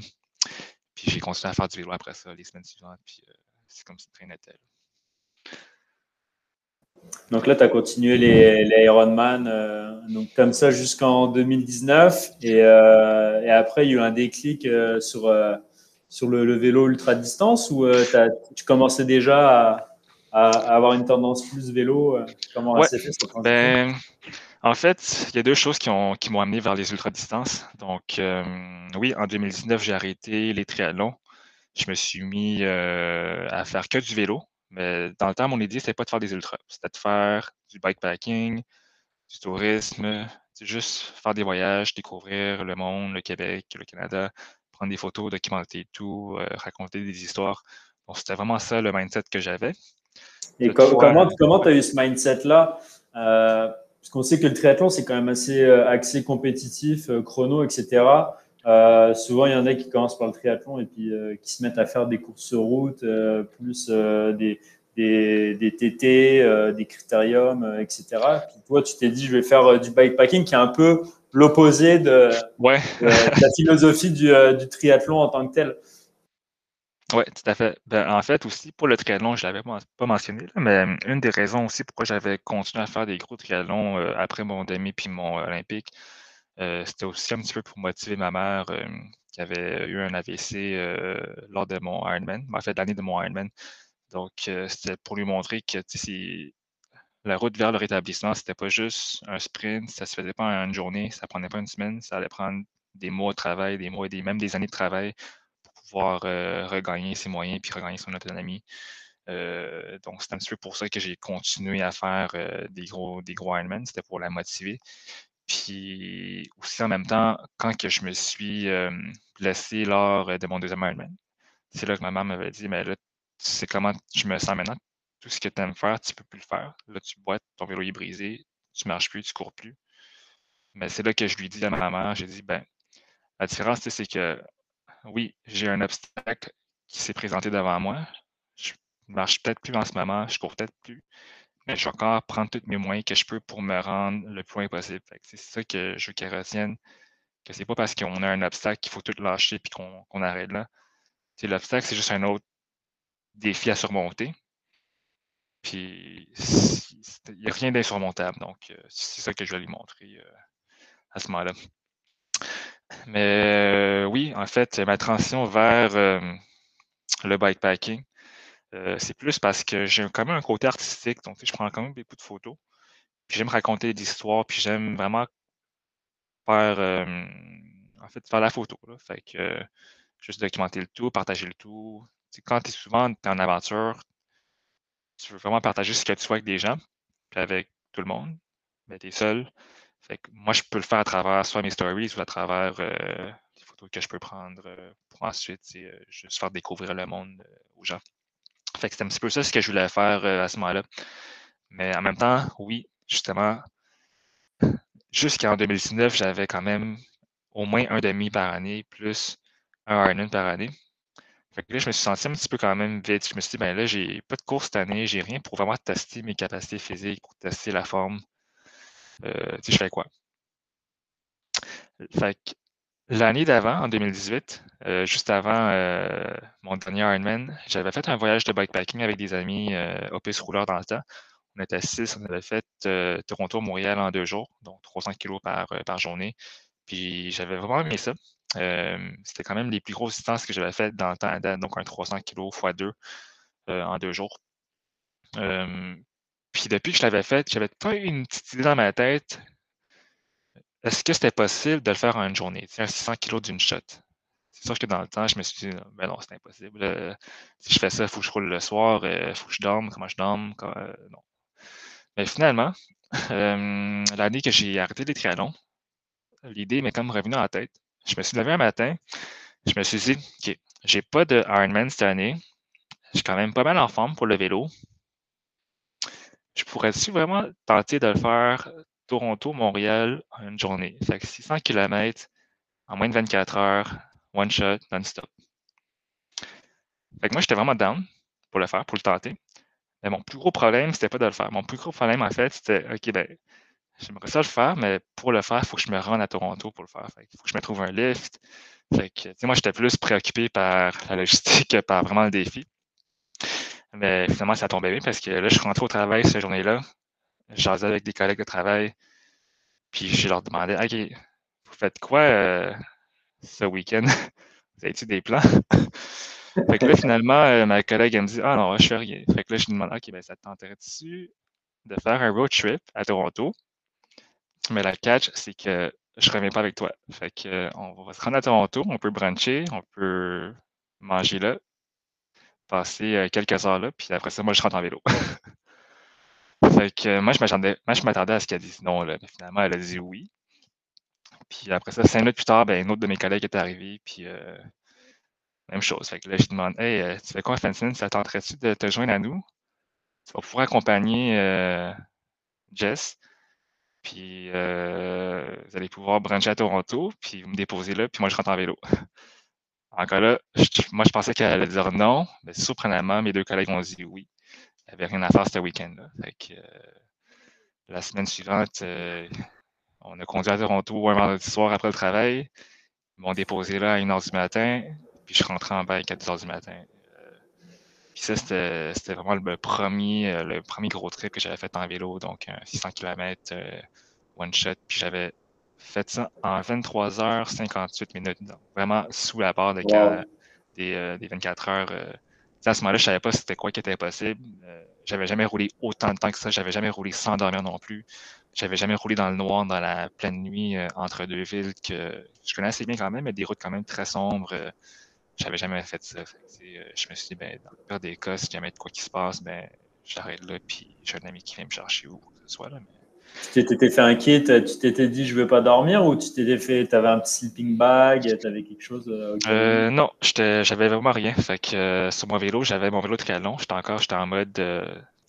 Speaker 2: Puis j'ai continué à faire du vélo après ça, les semaines suivantes, puis c'est comme si rien n'était.
Speaker 3: Donc là, tu as continué les, les Ironman euh, donc comme ça jusqu'en 2019. Euh, et, après, il y a eu un déclic euh, sur, sur le, vélo ultra distance ou tu commençais déjà à, avoir une tendance plus vélo
Speaker 2: Comment fait ben, En fait, il y a deux choses qui m'ont qui amené vers les ultra distances. Donc, oui, en 2019, j'ai arrêté les triathlons. Je me suis mis à faire que du vélo. Mais dans le temps, mon idée, c'était pas de faire des ultras. C'était de faire du bikepacking, du tourisme, juste faire des voyages, découvrir le monde, le Québec, le Canada, prendre des photos, documenter tout, euh, raconter des histoires. Donc, c'était vraiment ça le mindset que j'avais.
Speaker 3: Et comment tu as eu ce mindset-là? Euh, parce qu'on sait que le triathlon, c'est quand même assez euh, axé compétitif, chrono, etc. souvent, il y en a qui commencent par le triathlon et puis qui se mettent à faire des courses sur route, plus des, des, des TT, euh, des critériums, euh, etc. Puis toi, tu t'es dit, je vais faire euh, du bikepacking, qui est un peu l'opposé de,
Speaker 2: ouais.
Speaker 3: la philosophie du, du, triathlon en tant que tel.
Speaker 2: Oui, tout à fait. Ben, en fait, aussi, pour le triathlon, je ne l'avais pas mentionné, mais une des raisons aussi pourquoi j'avais continué à faire des gros triathlons après mon demi puis mon olympique, c'était aussi un petit peu pour motiver ma mère qui avait eu un AVC lors de mon Ironman, en fait, l'année de mon Ironman. Donc, euh, c'était pour lui montrer que la route vers le rétablissement, c'était pas juste un sprint, ça se faisait pas en une journée, ça prenait pas une semaine, ça allait prendre des mois de travail, des mois et même des années de travail pour pouvoir euh, regagner ses moyens puis regagner son autonomie. Euh, donc, c'est un petit peu pour ça que j'ai continué à faire des gros, des gros Ironman, c'était pour la motiver. Puis aussi en même temps, quand que je me suis blessé lors de mon deuxième Ironman, c'est là que ma mère m'avait dit, mais là, c'est comment je me sens maintenant? Tout ce que tu aimes faire, tu peux plus le faire. Là, tu boites, ton vélo est brisé, tu marches plus, tu cours plus. Mais c'est là que je lui dis à ma mère, j'ai dit, ben, la différence, c'est que oui, j'ai un obstacle qui s'est présenté devant moi. Je marche peut-être plus en ce moment, je cours peut-être plus, mais je vais encore prendre tous mes moyens que je peux pour me rendre le plus loin possible. C'est ça que je veux qu'elle retienne, que c'est pas parce qu'on a un obstacle qu'il faut tout lâcher et qu'on arrête là. L'obstacle, c'est juste un autre défi à surmonter. Puis, il n'y a rien d'insurmontable. Donc, euh, c'est ça que je vais lui montrer euh, à ce moment-là. Mais euh, oui, en fait, ma transition vers le bikepacking, c'est plus parce que j'ai quand même un côté artistique. Donc, je prends quand même beaucoup de photos. Puis, j'aime raconter des histoires. Puis, j'aime vraiment faire, faire la photo. Fait que juste documenter le tout, partager le tout, quand tu es souvent en aventure, tu veux vraiment partager ce que tu vois avec des gens, puis avec tout le monde, mais tu es seul. Fait moi, je peux le faire à travers soit mes stories ou à travers euh, les photos que je peux prendre euh, pour ensuite euh, juste faire découvrir le monde aux gens. Fait que c'est un petit peu ça ce que je voulais faire à ce moment-là. Mais en même temps, oui, justement, jusqu'en 2019, j'avais quand même au moins un demi par année, plus un Ironman par année. Fait là, je me suis senti un petit peu quand même vite. Je me suis dit, ben là, j'ai pas de course cette année, j'ai rien pour vraiment tester mes capacités physiques, pour tester la forme. Euh, tu sais, je fais quoi? Fait que l'année d'avant, en 2018, euh, juste avant euh, mon dernier Ironman, j'avais fait un voyage de bikepacking avec des amis au piste rouleur dans le temps. On était six, on avait fait Toronto-Montréal en deux jours, donc 300 kilos par, journée. Puis j'avais vraiment aimé ça. Euh, c'était quand même les plus grosses distances que j'avais faites dans le temps donc un 300 kg x 2 en deux jours. Euh, puis depuis que je l'avais fait, j'avais pas une petite idée dans ma tête. Est-ce que c'était possible de le faire en une journée, un 600 kg d'une shot? C'est sûr que dans le temps, je me suis dit, ben non, c'est impossible. Euh, si je fais ça, il faut que je roule le soir, il faut que je dorme, comment je dorme, non. Mais finalement, l'année que j'ai arrêté les triathlons, l'idée m'est comme revenue en tête je me suis levé un matin, je me suis dit, OK, j'ai pas de Ironman cette année. Je suis quand même pas mal en forme pour le vélo. je pourrais-tu vraiment tenter de le faire Toronto-Montréal en une journée? Fait que 600 km en moins de 24 heures, one shot, non-stop. Fait que moi, j'étais vraiment down pour le faire, pour le tenter. Mais mon plus gros problème, c'était pas de le faire. Mon plus gros problème, en fait, c'était OK, ben, j'aimerais ça le faire, mais pour le faire, il faut que je me rende à Toronto pour le faire. il faut que je me trouve un lift. Fait que, moi, j'étais plus préoccupé par la logistique que par vraiment le défi. Mais finalement, ça tombait bien parce que là, je suis rentré au travail cette journée-là. J'asais avec des collègues de travail. Puis je leur demandais OK, vous faites quoi euh, ce week-end? Vous avez-tu des plans? fait que là, finalement, euh, ma collègue, elle me dit Ah non, je fais rien. Fait que là, je lui demande OK, ben, ça te tenterait-tu de faire un road trip à Toronto? Mais la catch, c'est que je reviens pas avec toi. Fait que, euh, on va se rendre à Toronto, on peut bruncher, on peut manger là, passer quelques heures là, puis après ça, moi, je rentre en vélo. fait que moi, je m'attendais, à ce qu'elle dise non, là, finalement, elle a dit oui. Puis après ça, cinq minutes plus tard, ben, un autre de mes collègues est arrivé, puis euh, même chose. Fait que là, je demande Hey, tu fais quoi, Francine? Ça tenterait-tu de te joindre à nous? Tu vas pouvoir accompagner Jess. Puis euh, vous allez pouvoir brancher à Toronto, puis vous me déposez là, puis moi je rentre en vélo. Encore là, moi je pensais qu'elle allait dire non, mais surprenamment, mes deux collègues ont dit oui. Il n'y avait rien à faire ce week-end-là. Euh, la semaine suivante, euh, on a conduit à Toronto un vendredi soir après le travail. Ils m'ont déposé là à 1h du matin, puis je suis rentré en bike à 2h du matin. Puis ça, c'était vraiment le premier, euh, le premier gros trip que j'avais fait en vélo, donc 600 km euh, one shot. Puis j'avais fait ça en 23 h 58 minutes, donc vraiment sous la barre de des, 24 euh, heures. À ce moment-là, je ne savais pas c'était quoi qui était possible. j'avais jamais roulé autant de temps que ça. J'avais jamais roulé sans dormir non plus. J'avais jamais roulé dans le noir, dans la pleine nuit, entre deux villes que je connais assez bien quand même, mais des routes quand même très sombres j'avais jamais fait ça. Euh, je me suis dit, ben, dans le pire des cas, si jamais de quoi qui se passe, ben, j'arrête là, puis j'ai un ami qui vient me chercher ou quoi que ce soit. Là,
Speaker 3: Tu t'étais fait un kit, tu t'étais dit je veux pas dormir ou tu t'étais fait, tu avais un petit sleeping bag, tu avais quelque chose
Speaker 2: euh, euh, Non, j'avais vraiment rien. Fait que sur mon vélo, j'avais mon vélo de calon. J'étais encore j'étais en mode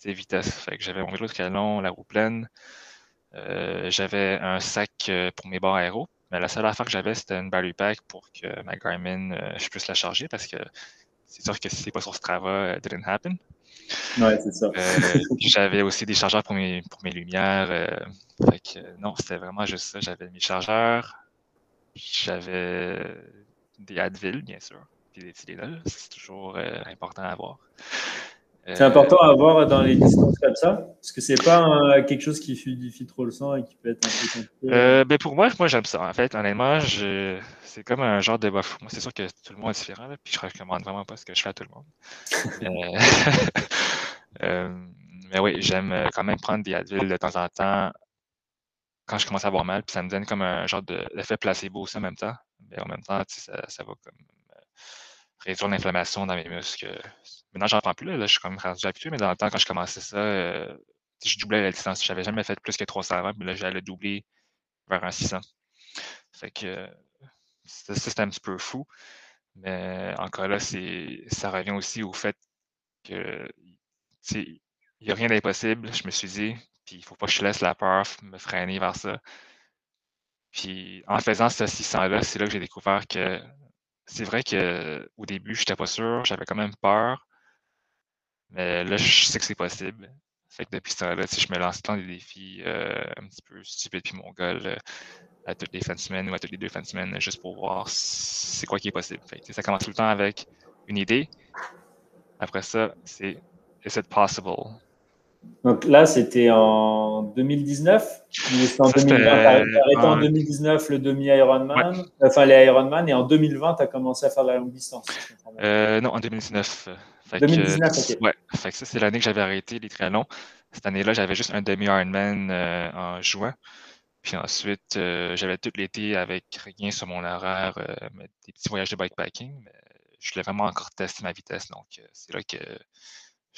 Speaker 2: vitesse. Fait que j'avais mon vélo de calon, la roue pleine. j'avais un sac pour mes barres aéro. Mais la seule affaire que j'avais, c'était une battery pack pour que ma Garmin, euh, je puisse la charger parce que c'est sûr que si c'est pas sur Strava, it didn't happen.
Speaker 3: Ouais, c'est ça.
Speaker 2: Euh, j'avais aussi des chargeurs pour mes, pour mes lumières. Euh, fait que, non, c'était vraiment juste ça. J'avais mes chargeurs, j'avais des Advil, bien sûr, puis des Tylenol. C'est toujours important à avoir.
Speaker 3: C'est important à avoir dans les distances comme ça? Parce que c'est pas quelque chose qui fluidifie trop le sang et qui peut être un peu
Speaker 2: compliqué. Euh, ben pour moi, moi j'aime ça. En fait, honnêtement, c'est comme un genre de buff. Moi, c'est sûr que tout le monde est différent, puis je recommande vraiment pas ce que je fais à tout le monde. Euh, mais oui, j'aime quand même prendre des Advil de temps en temps quand je commence à avoir mal, puis ça me donne comme un genre d'effet placebo aussi en même temps. Mais en même temps, ça, ça va comme réduire l'inflammation dans mes muscles. Maintenant, j'en prends plus, là, je suis même rendu habitué, mais dans le temps, quand je commençais ça, euh, je doublais la distance. Je n'avais jamais fait plus que 320, mais là, j'allais doubler vers un 600. Fait que c'était un petit peu fou. Mais encore là, ça revient aussi au fait que il n'y a rien d'impossible, je me suis dit, puis il ne faut pas que je laisse la peur me freiner vers ça. Puis en faisant ce 600-là, c'est là que j'ai découvert que c'est vrai qu'au début, je n'étais pas sûr, j'avais quand même peur. Mais là, je sais que c'est possible. Fait que depuis ce temps-là, je me lance dans des défis euh, un petit peu stupides puis mon goal à toutes les fins de semaine ou à toutes les deux fins de semaine juste pour voir c'est quoi qui est possible. Fait ça commence tout le temps avec une idée. Après ça, c'est Is it possible?
Speaker 3: Donc là, c'était en 2019. C'était en 2020. arrêté en 2019 le demi-Ironman, enfin les Ironman, et en 2020, tu as commencé à faire de la longue distance.
Speaker 2: Euh, non, en 2019.
Speaker 3: 2019, ok.
Speaker 2: Ouais, fait que ça, c'est l'année que j'avais arrêté les triathlons. Cette année-là, j'avais juste un demi-Ironman euh, en juin. Puis ensuite, euh, j'avais tout l'été avec rien sur mon horaire, des petits voyages de bikepacking. Mais je voulais vraiment encore tester ma vitesse. Donc, c'est là que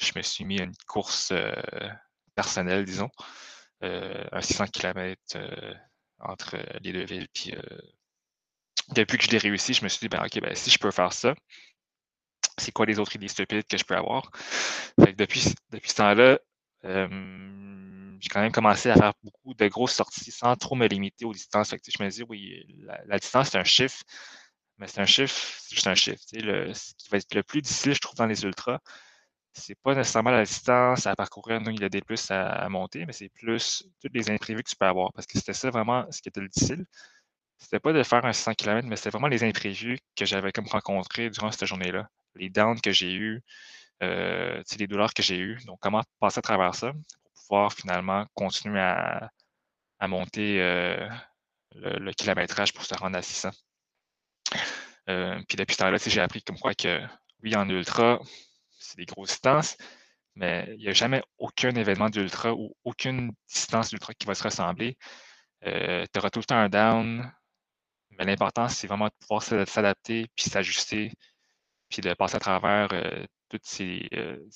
Speaker 2: je me suis mis à une course euh, personnelle, disons, euh, à 600 km euh, entre les deux villes. Puis depuis que je l'ai réussi, je me suis dit, ben, OK, ben, si je peux faire ça, c'est quoi les autres idées stupides que je peux avoir? depuis, depuis ce temps-là, j'ai quand même commencé à faire beaucoup de grosses sorties sans trop me limiter aux distances. je me dis, oui, la, distance, c'est un chiffre, mais c'est un chiffre, c'est juste un chiffre. Le, ce qui va être le plus difficile, je trouve, dans les ultras, c'est pas nécessairement la distance à parcourir, donc il y a des plus à, monter, mais c'est plus tous les imprévus que tu peux avoir. Parce que c'était ça vraiment ce qui était le difficile. C'était pas de faire un 100 km, mais c'était vraiment les imprévus que j'avais comme rencontrés durant cette journée-là. Les downs que j'ai eus, euh, les douleurs que j'ai eues. Donc, comment passer à travers ça pour pouvoir finalement continuer à, monter euh, le, kilométrage pour se rendre à 600. Euh, puis depuis ce temps-là, j'ai appris comme quoi que oui, en ultra, c'est des grosses distances, mais il n'y a jamais aucun événement d'ultra ou aucune distance d'ultra qui va se ressembler. tu auras tout le temps un down, mais l'important, c'est vraiment de pouvoir s'adapter, puis s'ajuster, puis de passer à travers tous ces,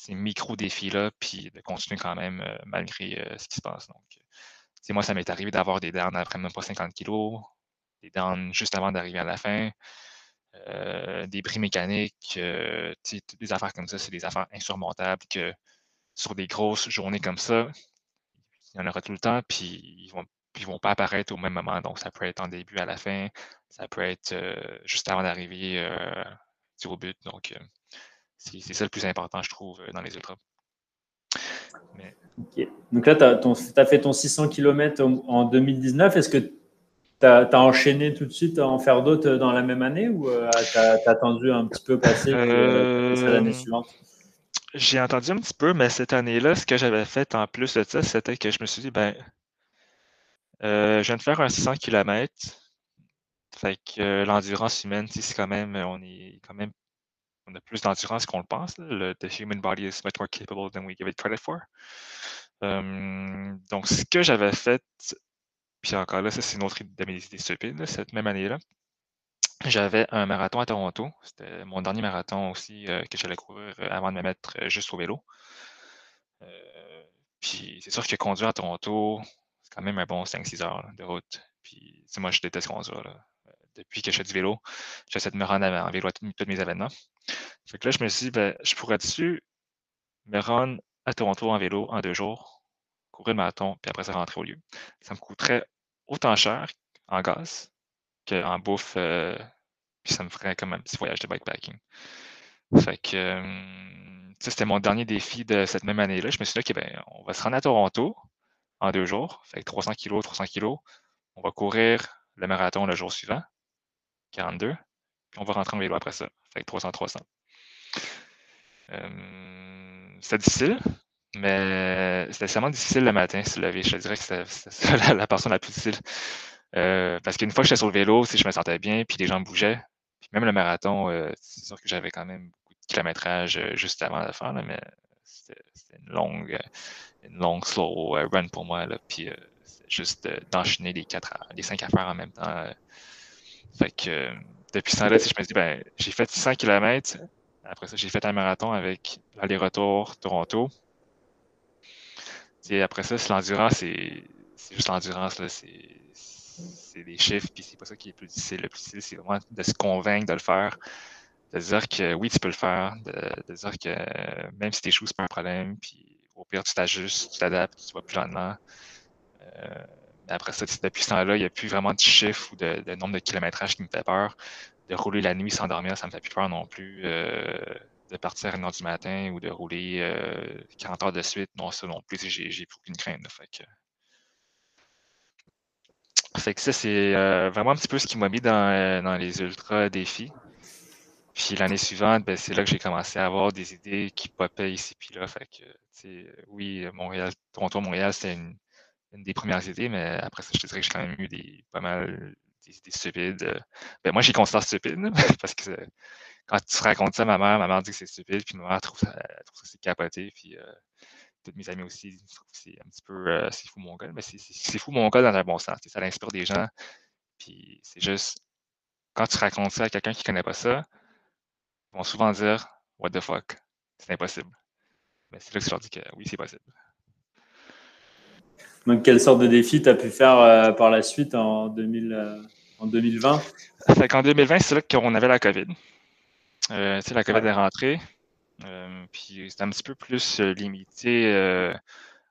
Speaker 2: micro-défis-là, puis de continuer quand même malgré ce qui se passe. Donc, moi, ça m'est arrivé d'avoir des downs après même pas 50 kilos, des downs juste avant d'arriver à la fin, des bris mécaniques, toutes des affaires comme ça, c'est des affaires insurmontables que sur des grosses journées comme ça, il y en aura tout le temps, puis ils vont ils vont pas apparaître au même moment. Donc, ça peut être en début à la fin, ça peut être juste avant d'arriver au but. Donc, c'est ça le plus important, je trouve, dans les ultras.
Speaker 3: Donc là, tu as, fait ton 600 km en 2019. Est-ce que tu as, enchaîné tout de suite à en faire d'autres dans la même année ou tu as, attendu un petit peu passer l'année suivante?
Speaker 2: J'ai entendu un petit peu, mais cette année-là, ce que j'avais fait en plus de ça, c'était que je me suis dit, ben, euh, je viens de faire un 600 km. Fait que euh, l'endurance humaine, c'est quand même, on est quand même, on a plus d'endurance qu'on le pense. Le the human body is much more capable than we give it credit for. donc, ce que j'avais fait, puis encore là, ça c'est une autre de mes idées stupides, cette même année-là. J'avais un marathon à Toronto. C'était mon dernier marathon aussi euh, que j'allais courir avant de me mettre juste au vélo. puis c'est sûr que conduire à Toronto, quand même un bon 5-6 heures de route. Puis, moi, je déteste conduire. Euh, depuis que je fais du vélo, j'essaie de me rendre en vélo à tous mes événements. Fait que là, je me suis dit, ben, je pourrais dessus me rendre à Toronto en vélo en deux jours, courir le marathon, puis après ça rentrer au lieu. Ça me coûterait autant cher en gaz qu'en bouffe, euh, puis ça me ferait comme un petit voyage de bikepacking. Fait que euh, c'était mon dernier défi de cette même année-là. Je me suis dit, OK, ben, on va se rendre à Toronto, en deux jours. Fait 300 kg, 300 kg. On va courir le marathon le jour suivant, 42. Puis on va rentrer en vélo après ça. Fait 300, 300. Euh, c'était difficile, mais c'était vraiment difficile le matin se lever. Je te dirais que c'était la, personne la plus difficile. Euh, parce qu'une fois que j'étais sur le vélo, si je me sentais bien, puis les gens bougeaient. Puis même le marathon, euh, c'est sûr que j'avais quand même beaucoup de kilométrage juste avant de faire, mais c'était une longue, une longue slow euh, run pour moi. Là, puis euh, juste d'enchaîner les quatre, les cinq affaires en même temps. Euh. Fait que depuis ce temps-là, je me dis, ben, j'ai fait 100 km. Après ça, j'ai fait un marathon avec l'aller-retour Toronto. Et après ça, c'est l'endurance, c'est juste l'endurance. C'est des chiffres, puis c'est pas ça qui est le plus difficile. Le plus difficile, c'est vraiment de se convaincre de le faire, de dire que oui, tu peux le faire, de, dire que même si tes c'est pas un problème, puis au pire, tu t'ajustes, tu t'adaptes, tu vas plus lentement. Euh, après ça, depuis ce temps-là, il n'y a plus vraiment de chiffres ou de, nombre de kilométrages qui me fait peur. De rouler la nuit sans dormir, ça me fait plus peur non plus. Euh, de partir à 1 heure du matin ou de rouler 40 euh, heures de suite, non, ça non plus, j'ai, aucune crainte. fait, que... ça, c'est vraiment un petit peu ce qui m'a mis dans, dans les ultra défis. Puis l'année suivante, ben, c'est là que j'ai commencé à avoir des idées qui popaient ici puis là. Oui, Montréal, Toronto-Montréal, c'est une, des premières idées, mais après ça, je te dirais que j'ai quand même eu des, pas mal des idées stupides. Ben, moi, j'ai considère stupide, parce que quand tu racontes ça à ma mère, ma mère dit que c'est stupide, puis ma mère trouve ça, trouve ça c'est capoté, puis euh, toutes mes amis aussi trouvent que c'est un petit peu, euh, c'est fou mon gars, mais c'est fou mon gars dans un bon sens. Ça inspire des gens, puis c'est juste, quand tu racontes ça à quelqu'un qui ne connaît pas ça, vont souvent dire What the fuck, c'est impossible. Mais c'est là que je leur dis que oui, c'est possible.
Speaker 3: Donc, quelle sorte de défi tu as pu faire euh, par la suite en, 2000, euh, en 2020
Speaker 2: En 2020, c'est là qu'on avait la COVID. Euh, la COVID est rentrée. puis c'était un petit peu plus limité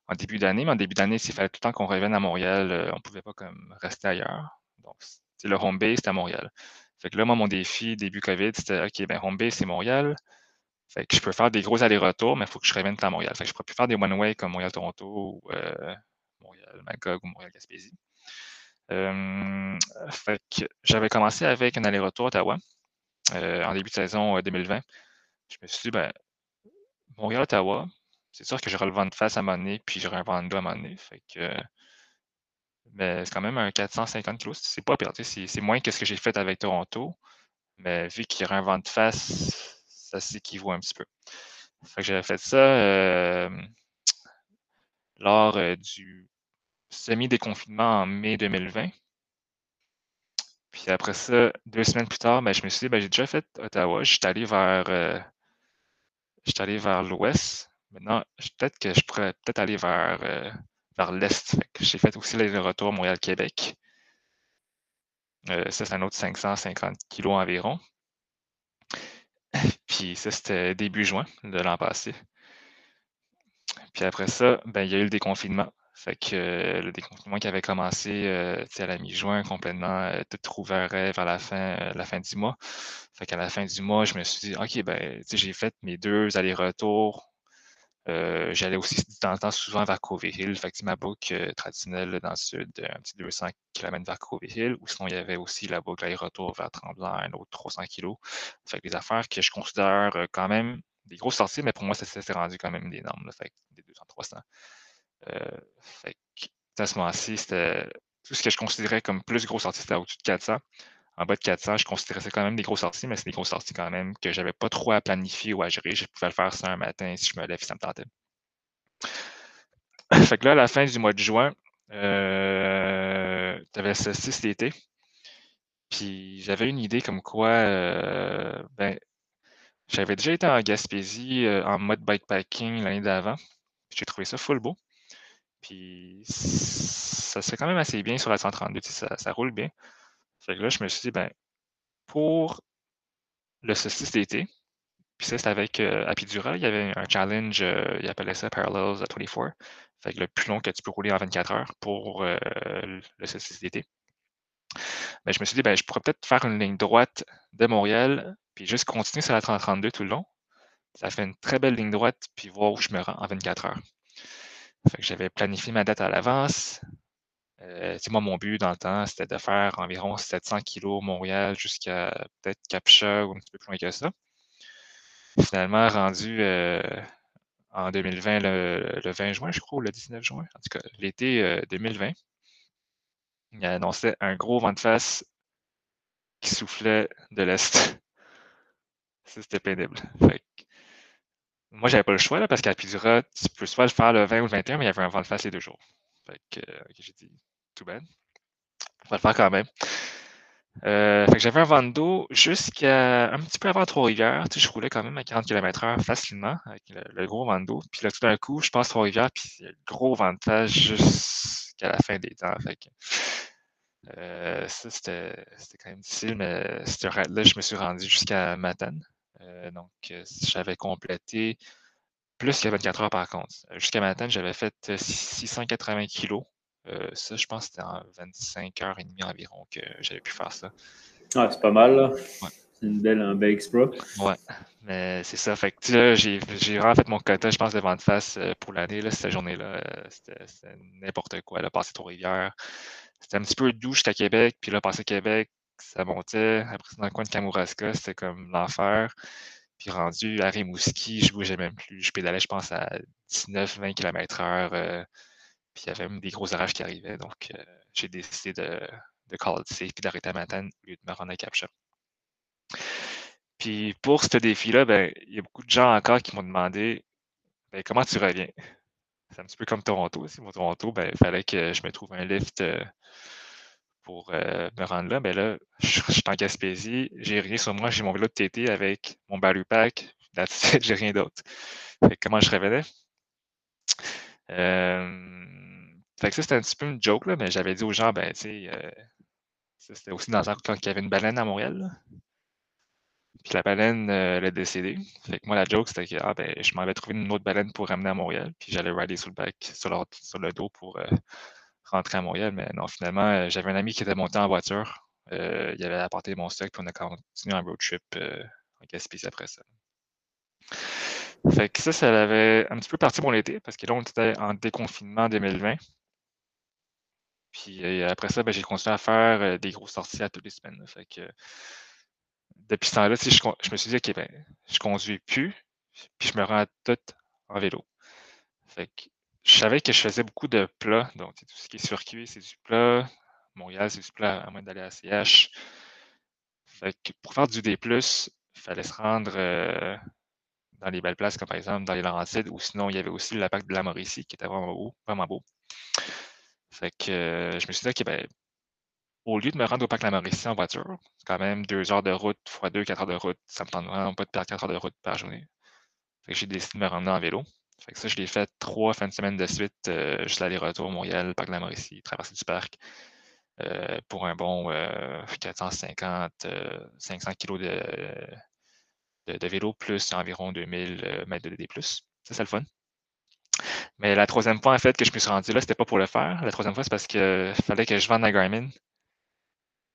Speaker 2: en début d'année, mais en début d'année, s'il fallait tout le temps qu'on revienne à Montréal, euh, on ne pouvait pas comme rester ailleurs. Donc, le home base, c'était à Montréal. Fait que là, moi, mon défi début COVID, c'était OK, ben home base, c'est Montréal. Fait que je peux faire des gros allers-retours, mais il faut que je revienne à Montréal. Fait que je pourrais plus faire des one-way comme Montréal-Toronto ou euh, Montréal-Magog ou Montréal-Gaspésie. Euh, fait que j'avais commencé avec un aller-retour à Ottawa en début de saison 2020. Je me suis dit, ben, Montréal-Ottawa, c'est sûr que j'aurai le vent de face à un moment donné, puis j'aurai un vent de dos à un moment mais c'est quand même un 450 kg. C'est pas pire. C'est moins que ce que j'ai fait avec Toronto. Mais vu qu'il y aura un vent de face, ça s'équivaut un petit peu. Fait que j'avais fait ça euh, lors euh, du semi-déconfinement en mai 2020. Puis après ça, deux semaines plus tard, ben, je me suis dit, ben, j'ai déjà fait Ottawa. J'étais allé vers, euh, allé vers l'ouest. Maintenant, peut-être que je pourrais peut-être aller vers, euh, vers l'est. J'ai fait aussi le retour Montréal-Québec. Euh, ça, c'est un autre 550 kilos environ. Puis ça, c'était début juin de l'an passé. Puis après ça, ben, il y a eu le déconfinement. Fait que euh, le déconfinement qui avait commencé à la mi-juin, complètement tout rouvert vers la fin, la fin du mois. Fait qu'à la fin du mois, je me suis dit, OK, ben, j'ai fait mes deux allers-retours euh, j'allais aussi de temps en temps souvent vers Covey Hill, fait que ma boucle euh, traditionnelle dans le sud, un petit 200 km vers Covey Hill, ou sinon il y avait aussi la boucle aller-retour vers Tremblant, un autre 300 kg. Fait que des affaires que je considère euh, quand même des grosses sorties, mais pour moi, ça s'est rendu quand même des normes, fait que des 200-300. À ce moment-ci, c'était tout ce que je considérais comme plus grosse sortie, c'était au-dessus de 400 en bas de 400, je considérais ça quand même des grosses sorties, mais c'est des grosses sorties quand même que j'avais pas trop à planifier ou à gérer. Je pouvais le faire ça un matin si je me lève et ça me tentait. fait que là, à la fin du mois de juin, euh, tu avais ce 6 d'été. Puis j'avais une idée comme quoi, euh, ben, j'avais déjà été en Gaspésie euh, en mode bikepacking l'année d'avant. J'ai trouvé ça full beau. Puis ça fait quand même assez bien sur la 132, ça, roule bien. Fait que là, je me suis dit, ben, pour le solstice d'été, puis ça, c'est avec euh, Apidura, il y avait un challenge, euh, il appelait ça Parallels à 24. Fait que le plus long que tu peux rouler en 24 heures pour euh, le solstice d'été. Ben, je me suis dit, ben, je pourrais peut-être faire une ligne droite de Montréal, puis juste continuer sur la 3032 tout le long. Ça fait une très belle ligne droite, puis voir où je me rends en 24 heures. Fait que j'avais planifié ma date à l'avance. Euh, moi, mon but dans le temps, c'était de faire environ 700 kg Montréal jusqu'à peut-être Capcha ou un petit peu plus loin que ça. Finalement, rendu euh, en 2020, le, 20 juin, je crois, ou le 19 juin, en tout cas, l'été 2020, euh, il annonçait un gros vent de face qui soufflait de l'Est. C'était pénible. Fait moi, j'avais pas le choix, là, parce qu'à Pidura, tu peux soit le faire le 20 ou le 21, mais il y avait un vent de face les deux jours. Fait que, j'ai dit, tout bad. On va le faire quand même. Euh, fait que j'avais un vent d'eau jusqu'à un petit peu avant Trois-Rivières. Je roulais quand même à 40 km/h facilement avec le, gros vent d'eau. Puis là, tout d'un coup, je passe Trois-Rivières, puis le gros vent de face jusqu'à la fin des temps. Euh, ça, c'était quand même difficile, mais là, je me suis rendu jusqu'à Matane. Euh, donc, j'avais complété plus que 24 heures par contre. Jusqu'à Matane, j'avais fait 680 kilos euh, ça, je pense que c'était en 25 heures et demie environ que j'avais pu faire ça.
Speaker 3: Ah, c'est pas mal, là. C'est une belle, un bel exploit.
Speaker 2: Ouais, mais c'est ça. Fait que là, j'ai vraiment fait mon quota, je pense, de vente face euh, pour l'année. Cette journée-là, euh, c'était n'importe quoi. Là, passer Trois-Rivières. C'était un petit peu doux jusqu'à Québec. Puis là, passer Québec, ça montait. Après, dans le coin de Kamouraska, c'était comme l'enfer. Puis rendu à Rimouski, je bougeais même plus. Je pédalais, je pense, à 19-20 km/h. Puis il y avait même des gros orages qui arrivaient. Donc, euh, j'ai décidé de, de call safe et d'arrêter à matin au lieu de me rendre à Capture. Puis pour ce défi-là, ben, il y a beaucoup de gens encore qui m'ont demandé ben, comment tu reviens? C'est un petit peu comme Toronto aussi. Moi, Toronto, ben, il fallait que je me trouve un lift euh, pour euh, me rendre là. Ben là, je, suis en Gaspésie, j'ai rien sur moi, j'ai mon vélo de TT avec mon battery pack, j'ai rien d'autre. Comment je revenais? Fait que ça, c'était un petit peu une joke, là, mais j'avais dit aux gens, ben, tu sais, euh, c'était aussi dans un quand il y avait une baleine à Montréal. puis la baleine, elle est décédée. Fait que moi, la joke, c'était que ah, ben, je m'avais trouvé une autre baleine pour ramener à Montréal, puis j'allais rider sur le, sur le dos pour rentrer à Montréal. Mais non, finalement, j'avais un ami qui était monté en voiture. il avait apporté mon stock, puis on a continué un road trip en Gaspésie après ça. Fait que ça, ça avait un petit peu parti mon été, parce que là, on était en déconfinement 2020. Puis euh, après ça, ben, j'ai continué à faire euh, des grosses sorties à toutes les semaines. Fait que depuis ce temps-là, je, je, me suis dit, OK, ben, je conduis plus, puis je me rends tout en vélo. Fait que je savais que je faisais beaucoup de plats, donc tout ce qui est circuit, c'est du plat. Montréal, c'est du plat à moins d'aller à CH. Fait que pour faire du D, il fallait se rendre euh, dans les belles places, comme par exemple dans les Laurentides, ou sinon il y avait aussi le parc de la Mauricie qui était vraiment beau. Vraiment beau. Fait que euh, je me suis dit, OK, ben, au lieu de me rendre au parc de la Mauricie en voiture, quand même deux heures de route fois deux, quatre heures de route. Ça me tente vraiment pas de perdre quatre heures de route par journée. Fait que j'ai décidé de me rendre en vélo. Fait que ça, je l'ai fait trois fins de semaine de suite, euh, juste l'aller-retour Montréal, parc de la Mauricie, traverser du parc. Euh, pour un bon 450, 500 kg de, de, vélo, plus environ 2000 euh, mètres de DD+. Ça, c'est le fun. Mais la troisième fois, en fait, que je me suis rendu là, c'était pas pour le faire. La troisième fois, c'est parce qu'il fallait que je vende la Garmin.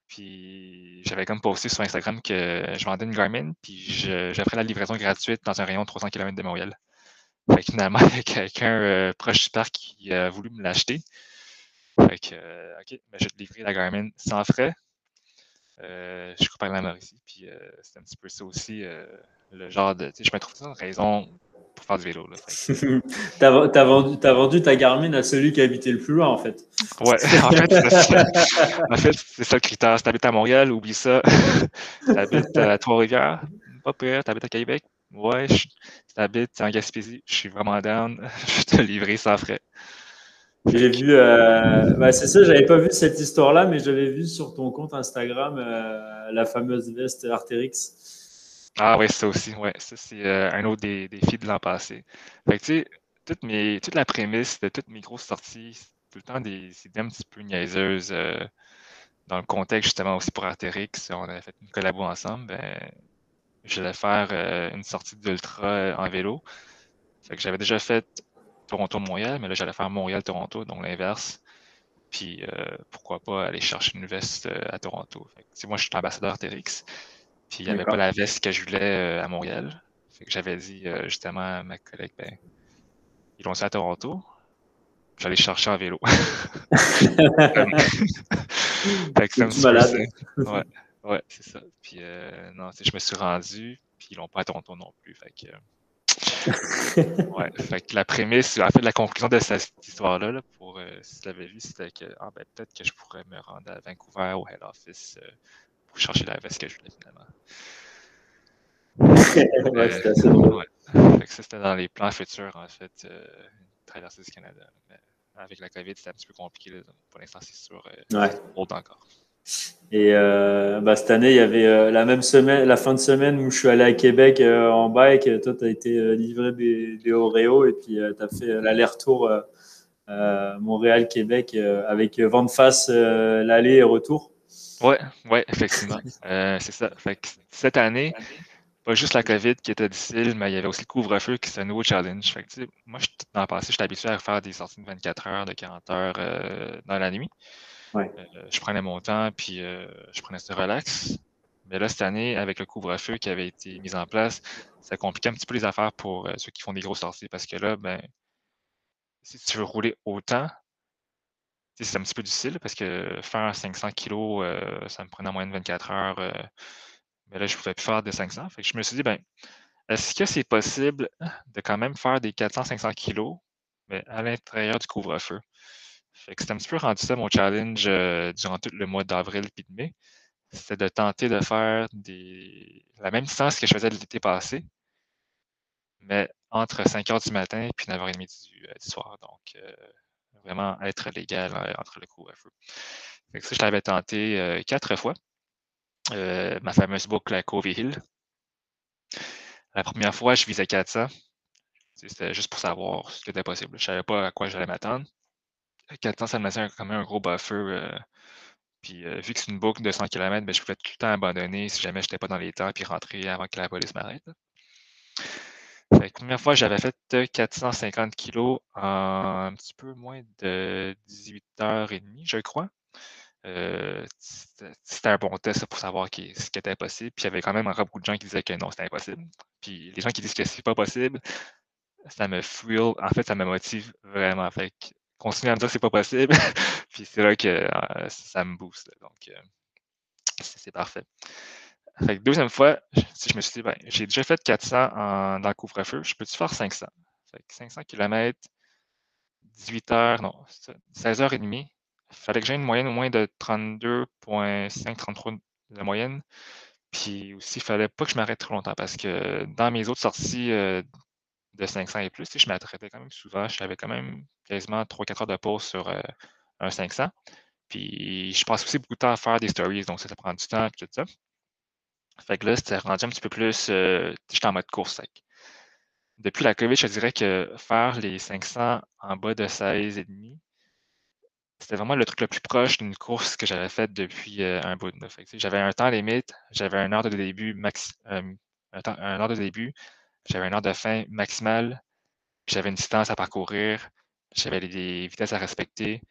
Speaker 2: Puis j'avais comme posté sur Instagram que je vendais une Garmin, puis j'offrais la livraison gratuite dans un rayon de 300 km de Montréal. Fait que finalement, il y a quelqu'un euh, proche du parc qui a voulu me l'acheter. Fait que, euh, OK, mais je vais te livrer la Garmin sans frais. Euh, je suis la Mauricie, puis euh, c'est un petit peu ça aussi, le genre de. Je me trouve ça une raison pour faire du vélo.
Speaker 3: Tu as, vendu, as vendu ta Garmin à celui qui habitait le plus loin, en fait.
Speaker 2: Ouais, en fait, en fait c'est ça le critère. Si tu habites à Montréal, oublie ça. tu habites à Trois-Rivières, pas pire. Tu habites à Québec, ouais. Si tu habites en Gaspésie, je suis vraiment down. je te livrer sans frais.
Speaker 3: J'ai vu, euh, bah, c'est ça, j'avais pas vu cette histoire-là, mais j'avais vu sur ton compte Instagram euh, la fameuse veste Arterix.
Speaker 2: Ah oui, ça aussi, ouais. Ça, c'est euh, un autre des défis de l'an passé. Fait que, tu sais, toute, mes, toute la prémisse de toutes mes grosses sorties, tout le temps des idées un petit peu niaiseuses dans le contexte justement aussi pour Arterix. On avait fait une collabo ensemble. Ben, j'allais faire une sortie d'ultra en vélo. Fait que j'avais déjà fait Toronto-Montréal, mais là, j'allais faire Montréal-Toronto, donc l'inverse. Puis euh, pourquoi pas aller chercher une veste euh, à Toronto. moi, je suis ambassadeur TRX. Puis il n'y avait pas la veste que je voulais euh, à Montréal. j'avais dit justement à ma collègue, ben, ils l'ont à Toronto. J'allais chercher en vélo. fait
Speaker 3: que ça me malade.
Speaker 2: Ouais, ouais c'est ça. Puis non, je me suis rendu, puis ils l'ont pas à Toronto non plus. Fait que, ouais, fait que la prémisse, en fait, la conclusion de cette histoire-là, pour euh, si tu l'avais vu, c'était que ah, ben, peut-être que je pourrais me rendre à Vancouver au head office euh, pour chercher la veste que je voulais finalement.
Speaker 3: ouais, c'était assez drôle. Ouais.
Speaker 2: Fait que ça, c'était dans les plans futurs, en fait, euh, traverser du Canada. Mais avec la COVID, c'était un petit peu compliqué. Là. Pour l'instant, c'est sûr, euh,
Speaker 3: ouais.
Speaker 2: encore.
Speaker 3: Et euh, bah, cette année, il y avait euh, la même semaine, la fin de semaine où je suis allé à Québec euh, en bike. Toi, tu as été livré des, des Oreo et puis tu as fait l'aller-retour Montréal-Québec avec vent de face l'aller et retour.
Speaker 2: Ouais, ouais, effectivement. c'est ça. Cette année, pas juste la COVID qui était difficile, mais il y avait aussi le couvre-feu qui était un nouveau challenge. Moi, dans le passé, j'étais habitué à faire des sorties de 24 heures, de 40 heures dans la nuit.
Speaker 3: Euh,
Speaker 2: je prenais mon temps, puis euh, je prenais ce relax. Mais là, cette année, avec le couvre-feu qui avait été mis en place, ça compliquait un petit peu les affaires pour euh, ceux qui font des grosses sorties. Parce que là, ben, si tu veux rouler autant, c'est un petit peu difficile parce que faire 500 kilos, ça me prenait en moyenne 24 heures. mais là, je ne pouvais plus faire des 500. Fait que je me suis dit, ben, est-ce que c'est possible de quand même faire des 400-500 kilos, mais à l'intérieur du couvre-feu? Fait que c'est un petit peu rendu ça mon challenge euh, durant tout le mois d'avril et de mai. C'était de tenter de faire des... la même distance que je faisais l'été passé, mais entre 5 h du matin et 9h30 du, euh, du soir. Donc, euh, vraiment être légal entre le couvre-feu. Ça, je l'avais tenté quatre fois. ma fameuse boucle Covey Hill. La première fois, je visais 400. C'était juste pour savoir ce qui était possible. Je ne savais pas à quoi j'allais m'attendre. 400, ça me laissait quand même un gros buffer euh, Puis vu que c'est une boucle de 100 km, ben, je pouvais tout le temps abandonner si jamais je n'étais pas dans les temps, puis rentrer avant que la police m'arrête. La première fois, j'avais fait 450 kg en un petit peu moins de 18 heures et demie, je crois. Euh, c'était un bon test pour savoir ce qui était possible. Puis il y avait quand même encore beaucoup de gens qui disaient que non, c'était impossible. Puis les gens qui disent que c'est pas possible, ça me fuel. En fait, ça me motive vraiment. Fait continuer à me dire que c'est pas possible. puis c'est là que euh, ça me booste. Donc, euh, c'est parfait. Fait que deuxième fois, si je me suis dit, ben, j'ai déjà fait 400 en, dans le couvre-feu, je peux-tu faire 500? Fait que 500 km, 18 heures, non, 16 heures et demie. Il fallait que j'aie une moyenne au moins de 32,5, 33 de moyenne. Puis aussi, il fallait pas que je m'arrête trop longtemps parce que dans mes autres sorties euh, de 500 et plus, je m'arrêtais quand même souvent. J'avais quand même quasiment 3-4 heures de pause sur euh, un 500. Puis je passe aussi beaucoup de temps à faire des stories, donc ça, prend du temps et tout ça. Fait que là, c'était rendu un petit peu plus. Euh, j'étais en mode course sec. Depuis la COVID, je dirais que faire les 500 en bas de 16,5, c'était vraiment le truc le plus proche d'une course que j'avais faite depuis euh, un bout de. J'avais un temps limite, j'avais un heure de début max, un, heure de début, j'avais un heure de fin maximale, j'avais une distance à parcourir, j'avais des vitesses à respecter,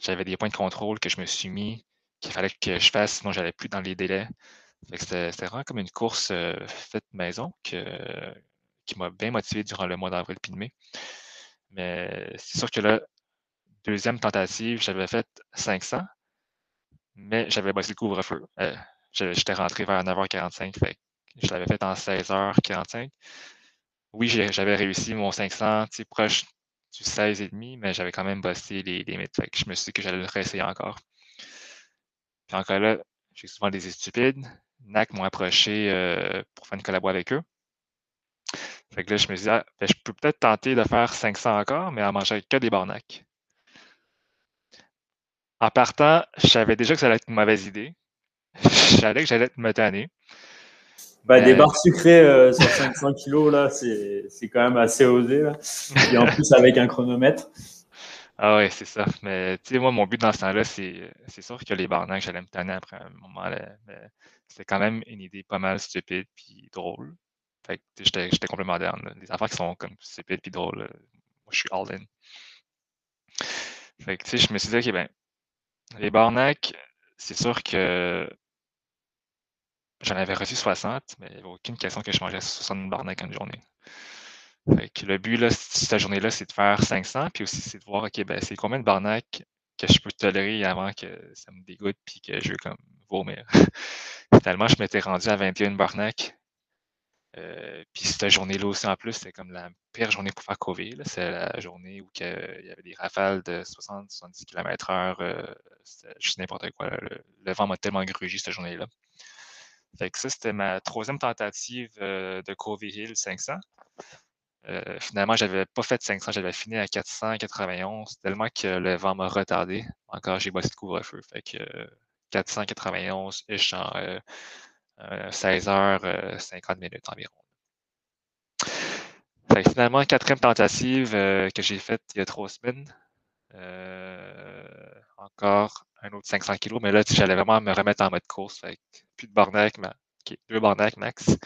Speaker 2: j'avais des points de contrôle que je me suis mis, qu'il fallait que je fasse, sinon j'allais plus dans les délais. C'était vraiment comme une course euh, faite maison qui m'a bien motivé durant le mois d'avril et de mai. Mais c'est sûr que là, deuxième tentative, j'avais fait 500, mais j'avais bossé le couvre-feu. Euh, j'étais rentré vers 9h45, fait je l'avais fait en 16h45. Oui, j'avais réussi mon 500, proche du 16,5, mais j'avais quand même bossé les que je me suis dit que j'allais le réessayer encore. Puis encore là, j'ai souvent des stupides. NAC m'ont approché euh, pour faire une collabo avec eux. Là, je me suis dit, ah, ben, je peux peut-être tenter de faire 500 encore, mais en manger que des barnacs. En partant, je savais déjà que ça allait être une mauvaise idée. Je savais que j'allais me tanner.
Speaker 3: Ben, des barres sucrées euh, sur 500 kilos, là, c'est quand même assez osé. Là. Et en plus, avec un chronomètre.
Speaker 2: Ah oui, c'est ça. Mais tu sais, moi, mon but dans ce temps-là, c'est sûr que les barnacs, j'allais me tanner après un moment. Là, mais c'était quand même une idée pas mal stupide puis drôle. Fait que j'étais complètement moderne. Les affaires qui sont comme stupides puis drôles, moi, je suis all in. Fait que tu sais, je me suis dit, OK, ben, les barnacs, c'est sûr que j'en avais reçu 60, mais il n'y avait aucune question que je mangeais 60 barnacs en une journée. le but, là, cette journée-là, c'est de faire 500, puis aussi, c'est de voir, OK, ben, c'est combien de barnacs que je peux tolérer avant que ça me dégoûte, puis que je veux comme vomir. Finalement, je m'étais rendu à 21 barnacs. Euh, puis cette journée-là aussi, en plus, c'est comme la pire journée pour faire COVID. C'est la journée où il y avait des rafales de 60-70 km/h. Euh, c'était juste n'importe quoi. Le, vent m'a tellement grugi cette journée-là. Fait que ça, c'était ma troisième tentative euh, de Covey Hill 500. finalement, je n'avais pas fait 500, j'avais fini à 491, tellement que le vent m'a retardé. Encore, j'ai bossé de couvre-feu. Fait que 491 ish en 16 h 50 minutes environ. finalement, quatrième tentative euh, que j'ai faite il y a trois semaines. Euh, encore un autre 500 kg, mais là, j'allais vraiment me remettre en mode course. Plus de barnac, deux barnac max.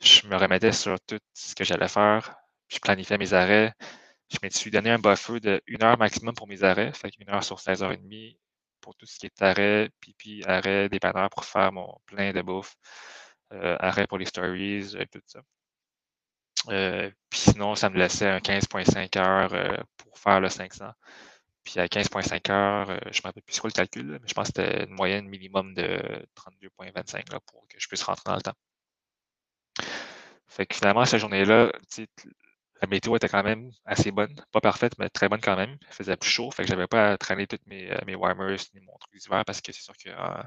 Speaker 2: Je me remettais sur tout ce que j'allais faire. Je planifiais mes arrêts. Je me suis donné un buffer de une heure maximum pour mes arrêts. Fait une heure sur 16h30, pour tout ce qui est arrêt, pipi, arrêt, dépanneur pour faire mon plein de bouffe, euh, arrêt pour les stories, et tout ça. Euh, puis sinon, ça me laissait un 15,5 heures euh, pour faire le 500. Puis à 15,5 heures, je ne me rappelle plus quoi le calcul, mais je pense que c'était une moyenne minimum de 32,25 pour que je puisse rentrer dans le temps. Fait que finalement, cette journée-là, la météo était quand même assez bonne. Pas parfaite, mais très bonne quand même. Il faisait plus chaud, fait que j'avais pas à traîner toutes mes, euh, mes warmers ni mon truc d'hiver parce que c'est sûr que euh,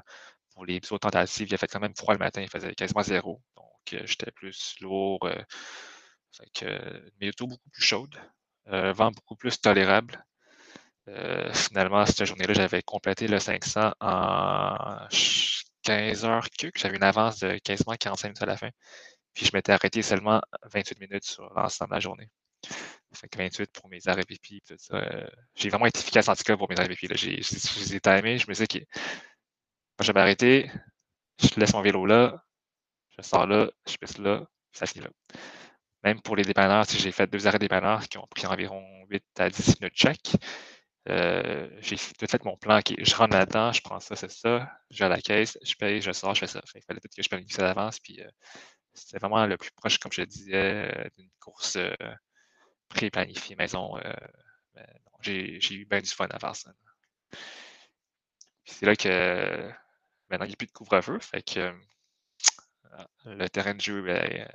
Speaker 2: pour les autres tentatives, il a fait quand même froid le matin, il faisait quasiment zéro. Donc euh, j'étais plus lourd. fait que météo beaucoup plus chaude. vent beaucoup plus tolérable. Finalement, cette journée-là, j'avais complété le 500 en 15 heures que j'avais une avance de quasiment 45 minutes à la fin. Puis je m'étais arrêté seulement 28 minutes sur l'ensemble de la journée. Fait que 28 pour mes arrêts pipi. Euh, j'ai vraiment été efficace en tout cas pour mes arrêts pipi. Je les ai timés. Je me disais que Quand j'avais arrêté, je laisse mon vélo là, je sors là, je pisse là, ça finit là. Même pour les dépanneurs, j'ai fait deux arrêts dépanneurs qui ont pris environ 8 à 10 minutes chaque, euh, j'ai tout fait mon plan. je rentre là-dedans, je prends ça, c'est ça, je vais à la caisse, je paye, je sors, je fais ça. il fallait peut-être que je planifie ça d'avance. Puis euh, c'était vraiment le plus proche, comme je le disais, euh, d'une course pré-planifiée maison. j'ai, eu bien du fun à faire ça. c'est là que maintenant il n'y a plus de couvre-feu. Le terrain de jeu ben,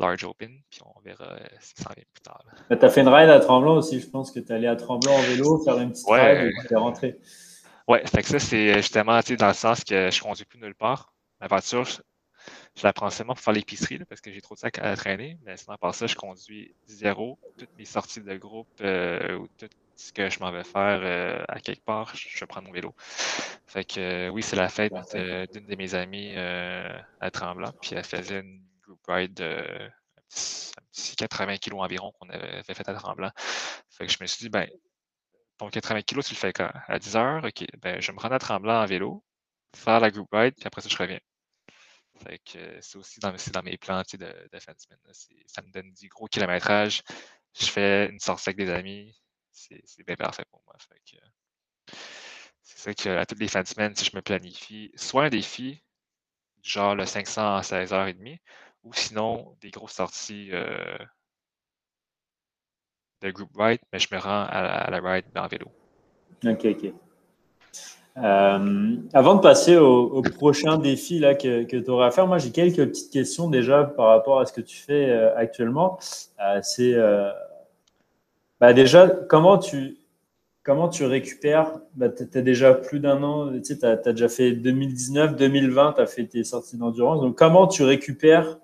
Speaker 2: large open, puis on verra euh, si ça vient plus tard.
Speaker 3: Tu as fait une ride à Tremblant aussi, je pense que tu es allé à Tremblant en vélo, faire une petite ride et tu es rentré.
Speaker 2: Ouais, fait que ça, c'est justement dans le sens que je ne conduis plus nulle part. Ma voiture, je, la prends seulement pour faire l'épicerie parce que j'ai trop de sacs à traîner. Mais sinon, par ça, je conduis zéro. Toutes mes sorties de groupe euh, ou tout ce que je m'en vais faire euh, à quelque part, je, je prends mon vélo. Fait que oui, c'est la fête d'une de mes amies à Tremblant, puis elle faisait une de un petit, 80 kg environ qu'on avait fait à Tremblant. Fait que je me suis dit, ben, ton 80 kg, tu le fais quand? À 10 heures, ok, ben, je me rendre à Tremblant en vélo, faire la group ride, puis après ça, je reviens. Fait que c'est aussi dans, mes plans de, de fin de semaine. Ça me donne du gros kilométrage. Je fais une sortie avec des amis. C'est bien parfait pour moi. c'est ça que à toutes les fins de semaine, si je me planifie soit un défi, genre le 500 à 16h30, ou sinon des grosses sorties euh, de group ride, mais je me rends à, la ride en vélo.
Speaker 3: OK, OK. Euh, avant de passer au, prochain défi là, que, que tu auras à faire, moi j'ai quelques petites questions déjà par rapport à ce que tu fais euh, actuellement. C'est bah, déjà comment tu, comment tu récupères? Bah, Tu as déjà plus d'un an, tu sais, as, déjà fait 2019, 2020, tu as fait tes sorties d'endurance. Donc, comment tu récupères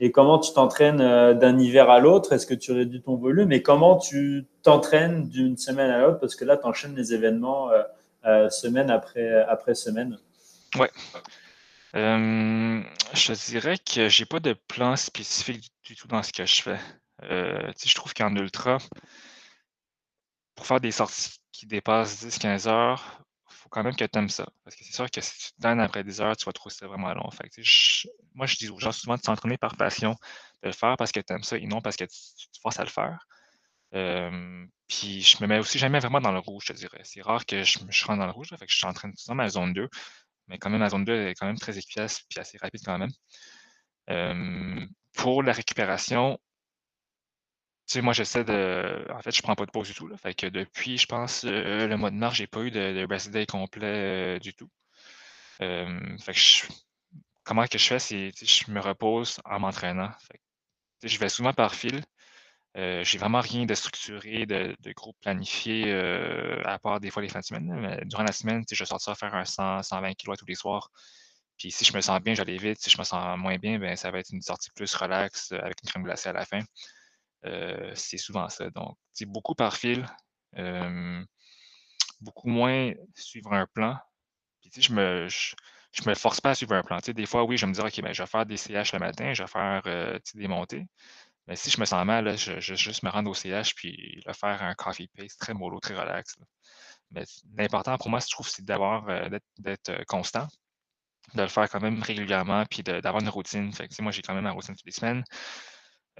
Speaker 3: et comment tu t'entraînes euh, d'un hiver à l'autre? Est-ce que tu réduis ton volume? Et comment tu t'entraînes d'une semaine à l'autre? Parce que là, tu enchaînes les événements euh, euh, semaine après, après semaine.
Speaker 2: Ouais. je dirais que j'ai pas de plan spécifique du tout dans ce que je fais. je trouve qu'en ultra, pour faire des sorties qui dépassent 10-15 heures, quand même que tu aimes ça. Parce que c'est sûr que si tu te donnes après 10 heures, tu vas trouver ça vraiment long. Moi, je dis aux gens souvent de s'entraîner par passion, de le faire parce que tu aimes ça et non parce que tu, te forces à le faire. puis je me mets aussi jamais vraiment dans le rouge, je dirais. C'est rare que je, me rentre dans le rouge, je suis en train de dans ma zone 2. Mais quand même, la zone 2 est quand même très efficace et assez rapide quand même. pour la récupération, moi, j'essaie de. En fait, je prends pas de pause du tout. Fait que depuis, je pense, euh, le mois de mars, j'ai pas eu de, de rest day complet euh, du tout. comment que je fais, c'est je me repose en m'entraînant. je vais souvent par fil. Euh, j'ai vraiment rien de structuré, de, de groupe planifié, à part des fois les fins de semaine. Mais durant la semaine, je vais sortir faire un 100, 120 kg tous les soirs. Puis si je me sens bien, j'allais vite. Si je me sens moins bien, ben, ça va être une sortie plus relax avec une crème glacée à la fin. C'est souvent ça. Donc, c'est beaucoup par fil, beaucoup moins suivre un plan. Je me, je, me force pas à suivre un plan. des fois, oui, je vais me dire, OK, ben, je vais faire des CH le matin, je vais faire des montées. Mais si je me sens mal, je, vais juste me rendre au CH puis le faire un coffee pace très mollo, très relax. Mais l'important pour moi, je trouve, c'est d'être constant, de le faire quand même régulièrement, puis d'avoir une routine. Moi, j'ai quand même ma routine toutes les semaines.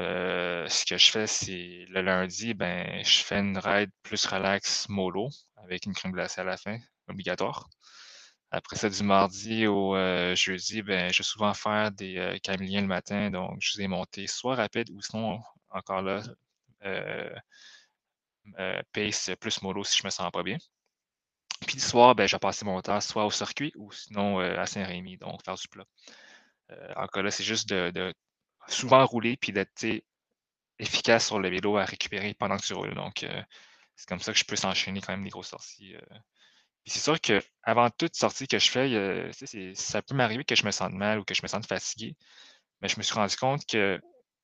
Speaker 2: Euh, ce que je fais, c'est le lundi, ben, je fais une ride plus relax mollo avec une crème glacée à la fin, obligatoire. Après ça, du mardi au euh, jeudi, ben, je vais souvent faire des euh, le matin, donc je vais monter soit rapide ou sinon, encore là, pace plus mollo si je me sens pas bien. Puis le soir, ben, je vais passer mon temps soit au circuit ou sinon à Saint-Rémy, donc faire du plat. encore là, c'est juste de souvent rouler puis d'être efficace sur le vélo à récupérer pendant que tu roules. Donc, euh, c'est comme ça que je peux s'enchaîner quand même des grosses sorties. Euh. C'est sûr qu'avant toute sortie que je fais, ça peut m'arriver que je me sente mal ou que je me sente fatigué. Mais je me suis rendu compte que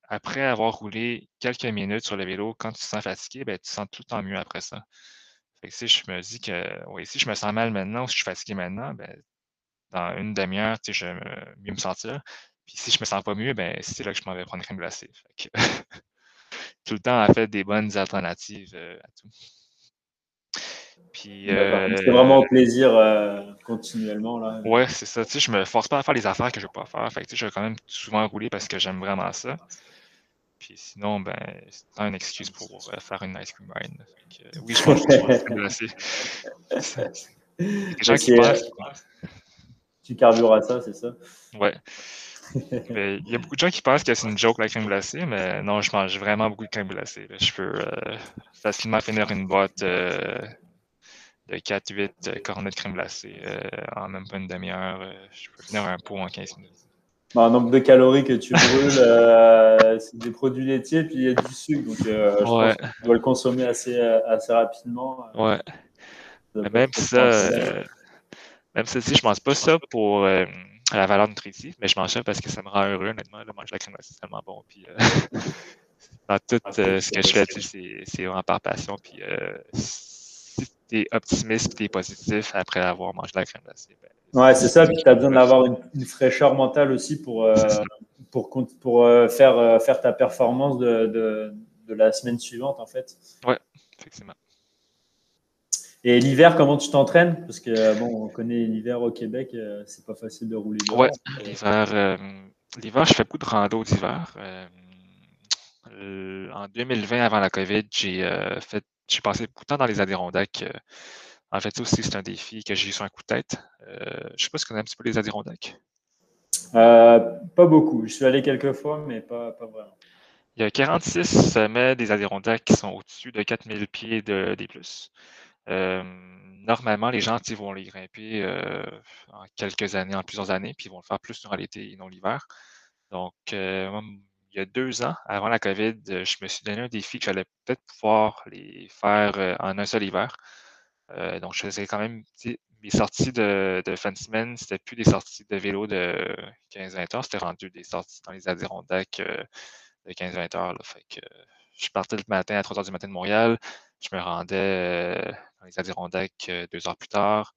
Speaker 2: après avoir roulé quelques minutes sur le vélo, quand tu te sens fatigué, ben, tu te sens tout le temps mieux après ça. Fait que, si je me dis que oui, si je me sens mal maintenant ou si je suis fatigué maintenant, ben, dans une demi-heure, je vais mieux me sentir. Puis si je me sens pas mieux, ben c'est là que je m'en vais prendre une crème glacée. tout le temps, en fait, des bonnes alternatives euh, à tout. Puis,
Speaker 3: c'est vraiment au plaisir continuellement. Là.
Speaker 2: Ouais, c'est ça. Tu sais, je me force pas à faire les affaires que je veux pas faire. Fait que, tu sais, je vais quand même souvent rouler parce que j'aime vraiment ça. Puis sinon, ben, c'est une excuse pour faire une ice cream ride. Fait que, oui, je pense que je. Les gens qui pensent.
Speaker 3: Tu carbures à ça, c'est ça?
Speaker 2: Ouais. Il y a beaucoup de gens qui pensent que c'est une joke la crème glacée, mais non, je mange vraiment beaucoup de crème glacée. Je peux euh, facilement finir une boîte euh, de 4-8 euh, cornets de crème glacée en même pas une demi-heure. je peux finir un pot en 15 minutes.
Speaker 3: Un nombre de calories que tu brûles, c'est des produits laitiers, puis il y a du sucre, donc je pense que tu dois le consommer assez, assez rapidement.
Speaker 2: Ouais. même ça, même si je mange pas ça pour la valeur nutritive, mais je mange ça parce que ça me rend heureux, honnêtement. de manger la crème glacée, c'est tellement bon. Puis, euh, dans tout euh, ce que je fais, c'est vraiment par passion. Puis, euh, si tu es optimiste et tu es positif après avoir mangé la crème glacée,
Speaker 3: ben, Ouais, c'est ça. Puis tu as besoin d'avoir une, fraîcheur mentale aussi pour, pour, pour faire, faire ta performance de, de, de, la semaine suivante, en fait.
Speaker 2: Ouais, effectivement.
Speaker 3: Et l'hiver, comment tu t'entraînes? Parce que euh, bon, on connaît l'hiver au Québec, euh, c'est pas facile de rouler.
Speaker 2: Ouais, l'hiver, euh, l'hiver, je fais beaucoup de rando d'hiver. en 2020, avant la COVID, j'ai fait, j'ai passé beaucoup de temps dans les Adirondacks. en fait, aussi, c'est un défi que j'ai eu sur un coup de tête. je sais pas si tu connais un petit peu les Adirondacks.
Speaker 3: pas beaucoup. Je suis allé quelques fois, mais pas, pas vraiment.
Speaker 2: Il y a 46 sommets des Adirondacks qui sont au-dessus de 4000 pieds de, des plus. Euh, normalement, les gens vont les grimper euh, en quelques années, en plusieurs années, puis ils vont le faire plus durant l'été et non l'hiver. Donc, euh, il y a deux ans, avant la COVID, je me suis donné un défi que j'allais peut-être pouvoir les faire en un seul hiver. donc, je faisais quand même mes sorties de, fin de semaine, c'était plus des sorties de vélo de 15-20 heures, c'était rendu des sorties dans les Adirondacks de 15-20 heures. Je partais le matin à 3 heures du matin de Montréal, je me rendais dans les Adirondacks deux heures plus tard.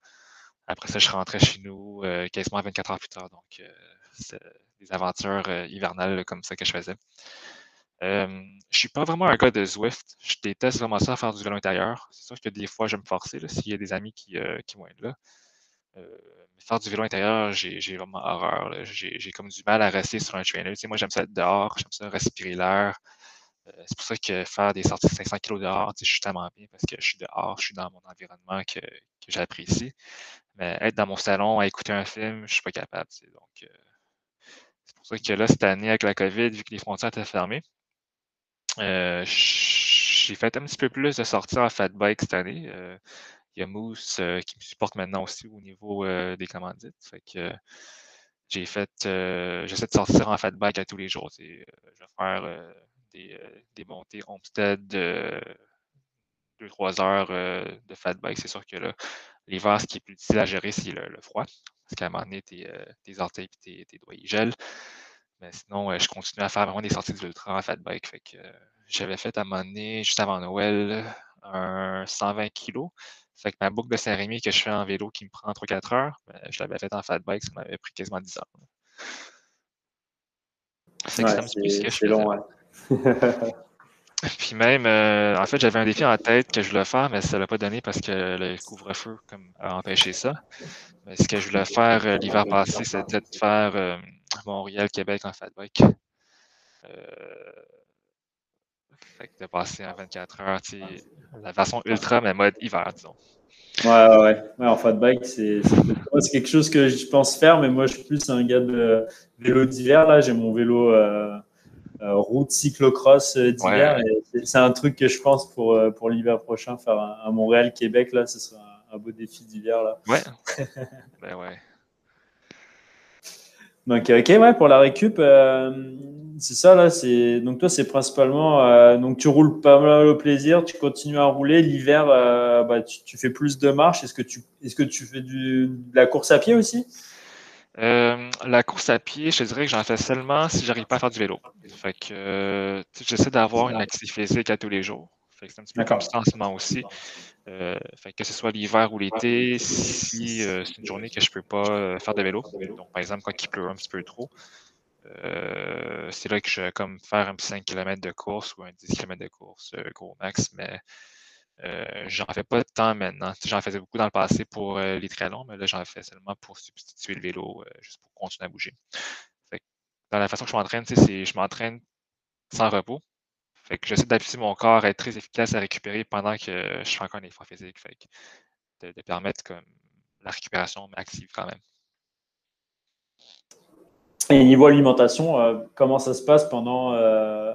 Speaker 2: Après ça, je rentrais chez nous quasiment 24 heures plus tard. Donc, c'est des aventures hivernales comme ça que je faisais. Je ne suis pas vraiment un gars de Zwift. Je déteste vraiment ça, faire du vélo intérieur. C'est sûr que des fois, je vais me forcer s'il y a des amis qui, vont être là. faire du vélo intérieur, j'ai vraiment horreur. J'ai comme du mal à rester sur un trainer. moi, j'aime ça être dehors, j'aime ça respirer l'air. Euh, c'est pour ça que faire des sorties de 500 kg dehors, je suis tellement bien parce que je suis dehors, je suis dans mon environnement que, j'apprécie. Mais être dans mon salon à écouter un film, je suis pas capable. Euh, c'est pour ça que là, cette année, avec la COVID, vu que les frontières étaient fermées, euh, j'ai fait un petit peu plus de sorties en fat bike cette année. il y a Moose qui me supporte maintenant aussi au niveau des commandites. Que j'ai fait, j'essaie de sortir en fat bike à tous les jours. je vais faire des, euh, des montées homestead de 2-3 heures euh, de fat bike. C'est sûr que là, l'hiver, ce qui est plus difficile à gérer, c'est le, froid. Parce qu'à un moment donné, tes, euh, tes orteils et tes, doigts, ils gèlent. Mais sinon, je continue à faire vraiment des sorties d'ultra en fat bike. Fait que j'avais fait à un moment donné, juste avant Noël, un 120 kg. Fait que ma boucle de Saint-Rémy que je fais en vélo qui me prend 3-4 heures, ben, je l'avais fait en fat bike, ça m'avait pris quasiment 10 heures.
Speaker 3: C'est long, ouais.
Speaker 2: Puis même, euh, en fait, j'avais un défi en tête que je voulais faire, mais ça ne l'a pas donné parce que le couvre-feu a empêché ça. Mais ce que je voulais faire euh, l'hiver passé, c'était de faire euh, Montréal-Québec en fat bike. fait de passer en 24 heures, la façon ultra, mais mode hiver, disons.
Speaker 3: Ouais, ouais, ouais. en fat bike, c'est quelque chose que je pense faire, mais moi, je suis plus un gars de vélo d'hiver. Là, j'ai mon vélo route cyclocross euh, d'hiver. C'est un truc que je pense pour, euh, pour l'hiver prochain, faire un, Montréal-Québec, là, ce sera un, beau défi d'hiver. là.
Speaker 2: Ouais. ben ouais.
Speaker 3: Donc, ok, ouais, pour la récup, c'est ça, là. C'est... Donc, toi, c'est principalement. donc, tu roules pas mal au plaisir, tu continues à rouler. L'hiver, bah, tu, fais plus de marche. Est-ce que tu, est-ce que tu fais du, de la course à pied aussi?
Speaker 2: Euh, la course à pied, je dirais que j'en fais seulement si j'arrive pas à faire du vélo. Fait que euh, j'essaie d'avoir une activité physique à tous les jours. Fait que c'est un petit peu comme ça en ce moment aussi. Euh, fait que ce soit l'hiver ou l'été, si c'est une journée que je peux pas faire de vélo, donc par exemple quand il pleut un petit peu trop, c'est là que je vais comme faire un petit 5 km de course ou un 10 km de course gros max, mais Euh, j'en fais pas tant maintenant. J'en faisais beaucoup dans le passé pour les triathlons, mais là, j'en fais seulement pour substituer le vélo, juste pour continuer à bouger. dans la façon que je m'entraîne, c'est je m'entraîne sans repos. Fait que j'essaie d'appuyer mon corps à être très efficace à récupérer pendant que je fais encore un effort physique. De, permettre la récupération active quand même.
Speaker 3: Et niveau alimentation, euh, comment ça se passe pendant, euh,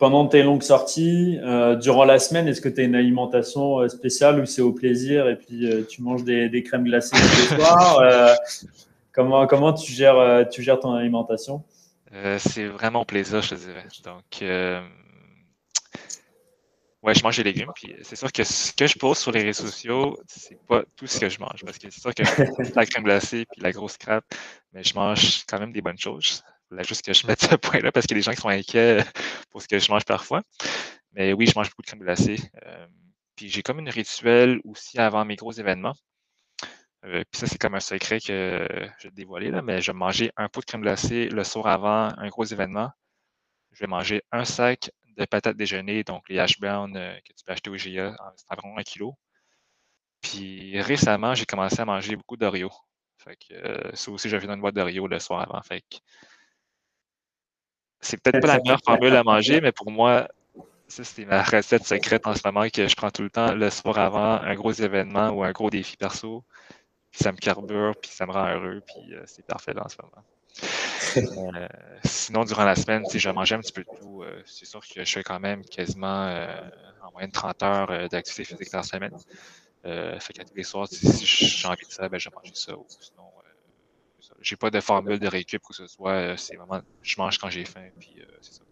Speaker 3: pendant tes longues sorties euh, Durant la semaine, est-ce que tu as une alimentation spéciale ou c'est au plaisir et puis tu manges des, des, crèmes glacées tous les soirs comment, comment tu, gères, tu gères ton alimentation?
Speaker 2: C'est vraiment au plaisir, je te dirais. Donc, Ouais, je mange des légumes. Puis c'est sûr que ce que je pose sur les réseaux sociaux, c'est pas tout ce que je mange. Parce que c'est sûr que je mange la crème glacée puis la grosse crêpe, mais je mange quand même des bonnes choses. Juste que je mette ce point-là parce qu'il y a des gens qui sont inquiets pour ce que je mange parfois. Mais oui, je mange beaucoup de crème glacée. Euh, puis j'ai comme une rituel aussi avant mes gros événements. Euh, puis ça, c'est comme un secret que je vais dévoiler, là, mais je vais manger un pot de crème glacée le soir avant un gros événement. Je vais manger un sac de patates déjeuner, donc les hash browns euh, que tu peux acheter au GIA, c'est environ un kilo. Puis récemment, j'ai commencé à manger beaucoup d'Oreo. Fait que euh, ça aussi, j'avais une boîte d'Oreo le soir avant. C'est peut-être pas la meilleure formule à manger, mais pour moi, ça, c'est ma recette secrète en ce moment que je prends tout le temps le soir avant un gros événement ou un gros défi perso. Puis ça me carbure, puis ça me rend heureux, puis euh, c'est parfait en ce moment. Euh, sinon, durant la semaine, je mangeais un petit peu de tout. Euh, c'est sûr que je fais quand même quasiment en moyenne 30 heures d'activité physique par semaine. fait qu'à tous les soirs, si j'ai envie de ça, ben, je mange ça. Ou sinon, j'ai pas de formule de récup ou que ce soit. c'est vraiment, je mange quand j'ai faim, puis c'est ça.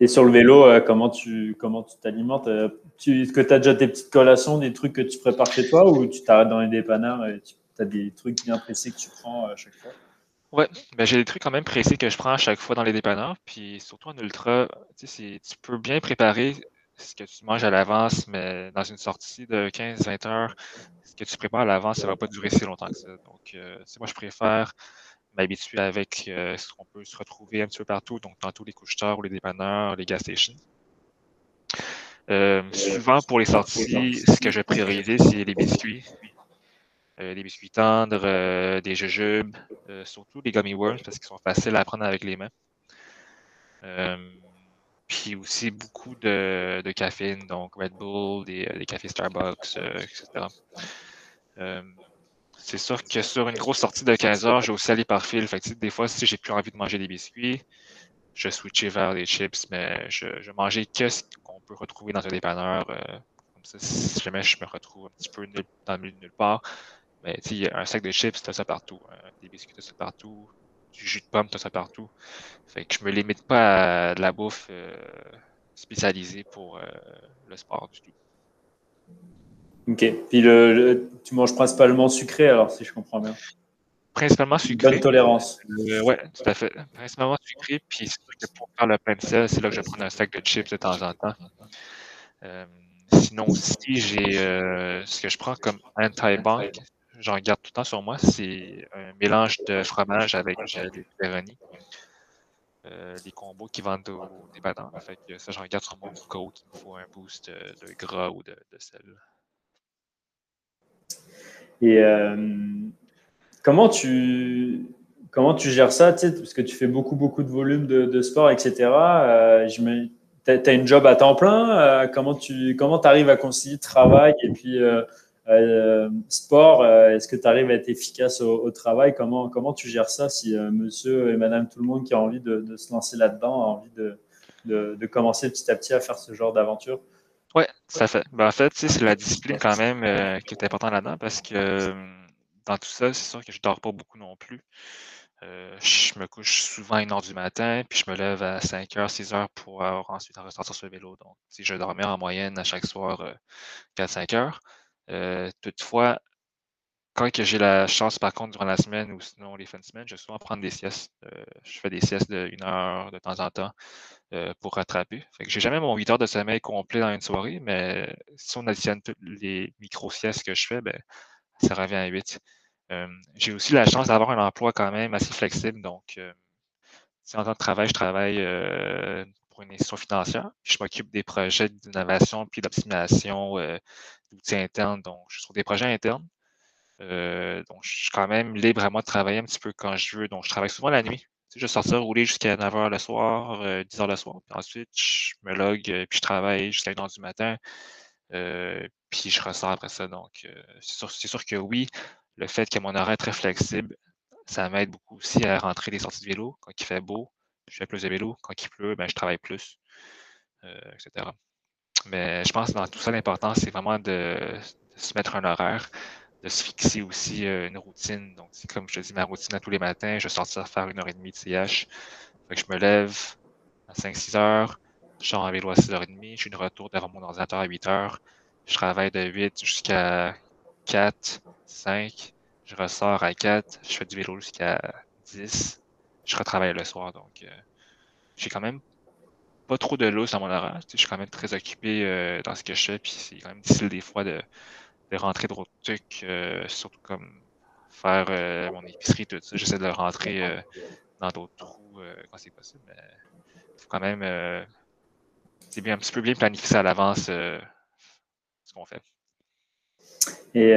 Speaker 3: Et sur le vélo, comment tu comment tu t'alimentes Est-ce que tu as déjà tes petites collations, des trucs que tu prépares chez toi ou tu t'arrêtes dans les dépanneurs et tu as des trucs bien précis que tu prends à chaque fois?
Speaker 2: Ouais, ben j'ai des trucs quand même précis que je prends à chaque fois dans les dépanneurs. Puis surtout en ultra, tu sais, tu peux bien préparer ce que tu manges à l'avance, mais dans une sortie de 15-20 heures, ce que tu prépares à l'avance, ça va pas durer si longtemps que ça. Donc, euh, moi, je préfère m'habituer avec euh, ce qu'on peut se retrouver un petit peu partout, donc tous les couches-tard ou les dépanneurs, les gas stations. Euh, souvent, pour les sorties, ce que je vais prioriser, c'est les biscuits. Des biscuits tendres, des jujubes, surtout les gummy worms parce qu'ils sont faciles à prendre avec les mains. Puis aussi beaucoup de, caféine, donc Red Bull, des, cafés Starbucks, etc. c'est sûr que sur une grosse sortie de 15 heures, j'ai aussi allé par fil. Fait des fois, si j'ai plus envie de manger des biscuits, je switchais vers les chips, mais je, mangeais que ce qu'on peut retrouver dans un dépanneur. comme ça, si jamais je me retrouve un petit peu dans le milieu de nulle part, mais tu un sac de chips, t'as ça partout. Hein. Des biscuits, t'as ça partout. Du jus de pomme, t'as ça partout. Fait que je me limite pas à de la bouffe euh, spécialisée pour euh, le sport du tout.
Speaker 3: Ok. Puis le, tu manges principalement sucré alors, si je comprends bien.
Speaker 2: Principalement sucré.
Speaker 3: Bonne tolérance.
Speaker 2: Euh, ouais, tout à fait. Principalement sucré. Puis c'est pour faire le pain de sel, c'est là que je prends un sac de chips de temps en temps. sinon aussi, j'ai ce que je prends comme anti-bank, j'en garde tout le temps sur moi, c'est un mélange de fromage avec euh, des pepperoni. Euh, des combos qui vendent au dépanneur. Fait ça, j'en garde sur au cas il me faut un boost euh, de gras ou de, sel.
Speaker 3: Et comment tu comment tu gères ça, parce que tu fais beaucoup, beaucoup de volume de, sport, etc. je tu as, une job à temps plein. comment tu comment arrives à concilier travail et puis euh, sport, euh, est-ce que tu arrives à être efficace au, travail? Comment, comment tu gères ça si euh, monsieur et madame tout le monde qui a envie de, se lancer là-dedans a envie de, de, commencer petit à petit à faire ce genre d'aventure?
Speaker 2: Oui, ça fait. Ben, en fait, c'est la discipline quand même qui est importante là-dedans parce que dans tout ça, c'est sûr que je dors pas beaucoup non plus. je me couche souvent à 1h du matin, puis je me lève à 5h, 6h pour ensuite ressortir sur le vélo. Donc, si je dormais en moyenne à chaque soir 4-5 heures. Euh, toutefois, quand j'ai la chance, par contre, durant la semaine ou sinon les fins de semaine, je vais souvent prendre des siestes. Euh, je fais des siestes d'une heure de temps en temps euh, pour rattraper. Que j'ai jamais mon 8 heures de sommeil complet dans une soirée, mais si on additionne toutes les micro-siestes que je fais, ben, ça revient à 8. j'ai aussi la chance d'avoir un emploi quand même assez flexible. Donc, si en temps de travail, je travaille pour une une institution financière. je m'occupe des projets d'innovation puis d'optimisation d'outils internes. Donc, je suis sur des projets internes. donc, je suis quand même libre à moi de travailler un petit peu quand je veux. Donc, je travaille souvent la nuit. je vais rouler jusqu'à 9h le soir, 10h le soir. Puis ensuite, je me log, puis je travaille jusqu'à 1h du matin. puis je ressors après ça. Donc, c'est sûr, sûr, que oui, le fait que mon horaire est très flexible, ça m'aide beaucoup aussi à rentrer des sorties de vélo quand il fait beau. Je fais plus de vélo. Quand il pleut, ben, je travaille plus, etc. Mais je pense que dans tout ça, l'important, c'est vraiment de, se mettre un horaire, de se fixer aussi euh, une routine. Donc, comme je te dis, ma routine à tous les matins, je vais sortir faire une heure et demie de CH. Fait que je me lève à 5-6 heures, je sors en vélo à 6h30, je suis de retour devant mon ordinateur à 8 heures. Je travaille de 8 jusqu'à 4, 5. Je ressors à 4, je fais du vélo jusqu'à 10. Je retravaille le soir. Donc, euh, j'ai quand même pas trop de lousse dans mon horaire. Je suis quand même très occupé euh, dans ce que je fais, puis c'est quand même difficile des fois de, de rentrer d'autres trucs, euh, surtout comme faire euh, mon épicerie, tout ça. J'essaie de le rentrer dans d'autres trous quand c'est possible, mais faut quand même c'est bien un petit peu bien planifier à l'avance ce qu'on fait.
Speaker 3: Et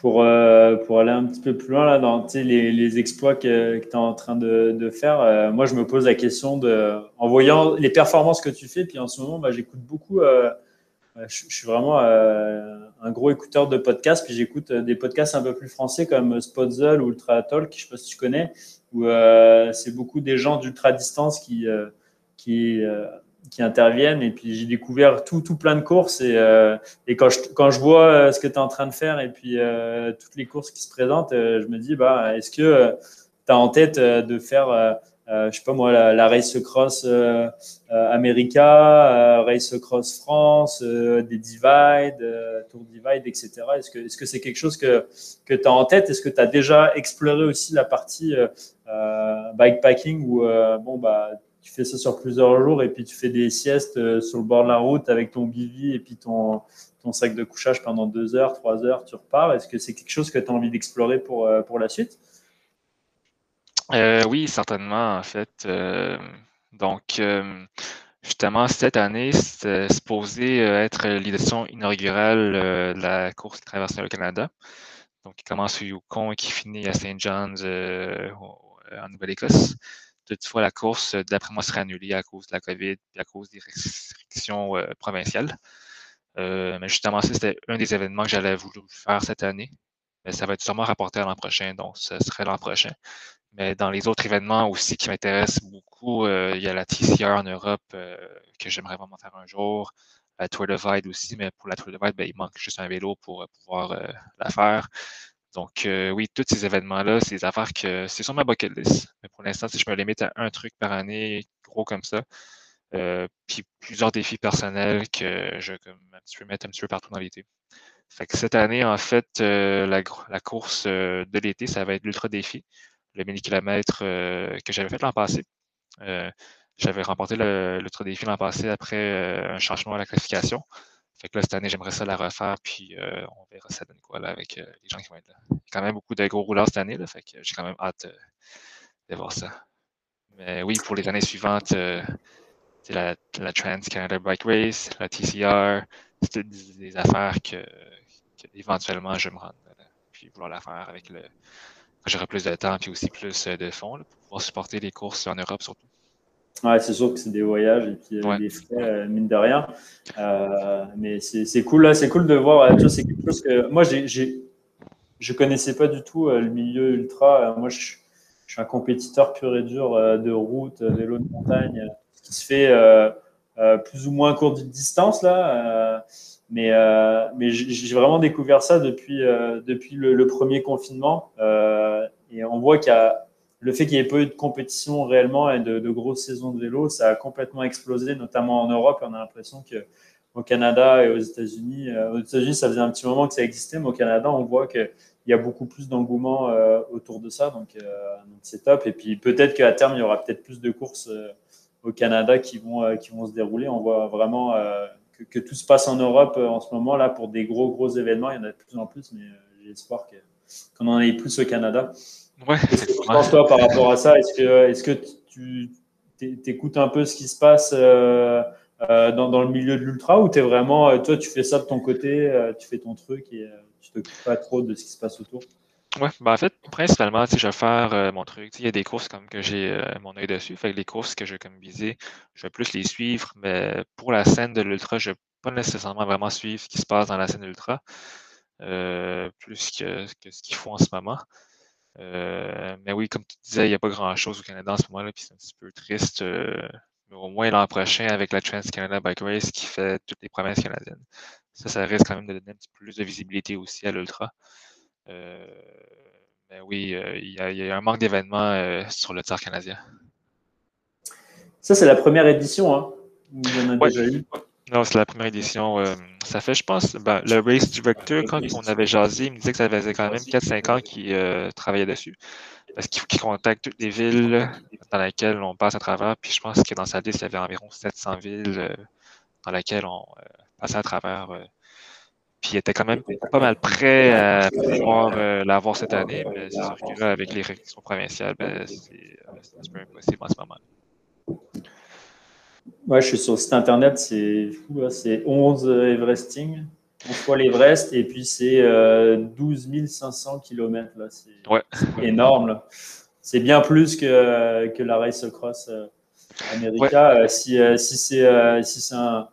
Speaker 3: pour, euh, pour aller un petit peu plus loin là, dans les, les exploits que, que tu es en train de, de faire, euh, moi je me pose la question de, en voyant les performances que tu fais, puis en ce moment bah, j'écoute beaucoup, euh, je, suis vraiment un gros écouteur de podcasts, puis j'écoute des podcasts un peu plus français comme Spotzel ou Ultra Talk, je ne sais pas si tu connais, où c'est beaucoup des gens d'ultra distance qui, qui qui interviennent. Et puis j'ai découvert tout, tout plein de courses. Et, euh, et quand, je, quand je vois euh, ce que tu es en train de faire et puis euh, toutes les courses qui se présentent, je me dis, bah, est-ce que tu as en tête de faire, je sais pas moi, la, Race Cross America, Race Cross France, des Divide, Tour Divide, etc. Est-ce que est-ce que c'est quelque chose que, que tu as en tête? Est-ce que tu as déjà exploré aussi la partie bikepacking où, bon, bah, tu fais ça sur plusieurs jours et puis tu fais des siestes euh, sur le bord de la route avec ton bivy et puis ton, sac de couchage pendant deux heures, trois heures, tu repars. Est-ce que c'est quelque chose que tu as envie d'explorer pour, euh, pour la suite?
Speaker 2: Euh, oui, certainement, en fait. donc, justement, cette année, c'est supposé être l'édition inaugurale de la course qui traverse le Canada. Donc, qui commence au Yukon et qui finit à St. John's en Nouvelle-Écosse. Toutefois, la course, euh, d'après moi, sera annulée à cause de la COVID et à cause des restrictions euh, provinciales. Euh, mais justement, c'était un des événements que j'allais vouloir faire cette année. Mais ça va être sûrement rapporté à l'an prochain, donc ce serait l'an prochain. Mais dans les autres événements aussi qui m'intéressent beaucoup, il y a la TCR en Europe que j'aimerais vraiment faire un jour, la Tour de Vide aussi, mais pour la Tour de Vide, ben, il manque juste un vélo pour pouvoir la faire. Donc, euh, oui, tous ces événements-là, c'est des affaires que c'est sur ma bucket list. Mais pour l'instant, si je me limite à un truc par année, gros comme ça, euh, puis plusieurs défis personnels que je comme, mettre un petit peu partout dans l'été. Fait que cette année, en fait, euh, la, la, course de l'été, ça va être l'ultra défi, le mini-kilomètre que j'avais fait l'an passé. j'avais remporté l'ultra défi l'an passé après un changement à la classification. Fait que là, cette année, j'aimerais ça la refaire, puis euh, on verra ça donne quoi là, avec euh, les gens qui vont être là. Il y a quand même beaucoup de gros rouleurs cette année, là, fait que j'ai quand même hâte euh, de voir ça. Mais oui, pour les années suivantes, c'est la, Trans Canada Bike Race, la TCR, c'est des, affaires que, éventuellement je me rends, puis vouloir la faire avec le j'aurai plus de temps, puis aussi plus de fonds pour pouvoir supporter les courses en Europe surtout.
Speaker 3: Ouais, c'est sûr que c'est des voyages et puis euh, des frais, euh, mine de rien. Euh, mais c'est cool, c'est cool de voir. Tu c'est quelque chose que moi, j'ai, je connaissais pas du tout le milieu ultra. Moi, je, je, suis un compétiteur pur et dur de route, vélo de montagne, qui se fait plus ou moins court de distance là. mais mais j'ai vraiment découvert ça depuis, depuis le, le premier confinement. et on voit qu'il y a le fait qu'il n'y ait pas eu de compétition réellement et de, grosses saisons de vélo, ça a complètement explosé, notamment en Europe. On a l'impression qu'au Canada et aux États-Unis, euh, aux États-Unis, ça faisait un petit moment que ça existait, mais au Canada, on voit qu'il y a beaucoup plus d'engouement euh, autour de ça. Donc, euh, donc c'est top. Et puis peut-être qu'à terme, il y aura peut-être plus de courses au Canada qui vont, qui vont se dérouler. On voit vraiment que, que, tout se passe en Europe en ce moment là pour des gros, gros événements. Il y en a de plus en plus, mais j'ai espoir qu'on en ait plus au Canada.
Speaker 2: Ouais,
Speaker 3: Qu'est-ce que tu penses toi par rapport à ça? Est-ce que, est-ce que tu, écoutes un peu ce qui se passe euh, dans, dans, le milieu de l'ultra ou tu es vraiment, toi, tu fais ça de ton côté, tu fais ton truc et tu t'occupes pas trop de ce qui se passe autour?
Speaker 2: Ouais, ben en fait, principalement, je vais faire mon truc. Il y a des courses comme que j'ai mon œil dessus. Fait que les courses que je vais comme viser, je vais plus les suivre. Mais pour la scène de l'ultra, je ne vais pas nécessairement vraiment suivre ce qui se passe dans la scène de l'ultra. plus que, que ce qu'ils font en ce moment. Euh, mais oui, comme tu disais, il n'y a pas grand-chose au Canada en ce moment-là, puis c'est un petit peu triste. Euh, mais au moins l'an prochain, avec la Trans-Canada Bike Race qui fait toutes les provinces canadiennes. Ça, ça risque quand même de donner un petit peu plus de visibilité aussi à l'Ultra. Euh, mais oui, il y, a un manque d'événements sur le tir canadien.
Speaker 3: Ça, c'est la première édition, hein? Il y en a déjà eu.
Speaker 2: Non, c'est la première édition. Euh, ça fait, je pense, ben, le Race Director, quand on avait jasé, il me disait que ça faisait quand même 4-5 ans qu'il euh, travaillait dessus. Parce qu'il contacte toutes les villes dans lesquelles on passe à travers. Puis je pense que dans sa liste, il y avait environ 700 villes euh, dans lesquelles on passait à travers. puis il était quand même pas mal prêt à pouvoir l'avoir cette année. Mais c'est sûr que là, avec les réactions provinciales, ben, c'est un peu impossible en ce moment.
Speaker 3: Ouais, je suis sur le site internet, c'est fou, c'est 11 Everesting, 11 fois l'Everest, et puis c'est 12 500 km. C'est énorme. C'est bien plus que, que la Race Cross euh, America. Euh, si, euh, si c'est si un,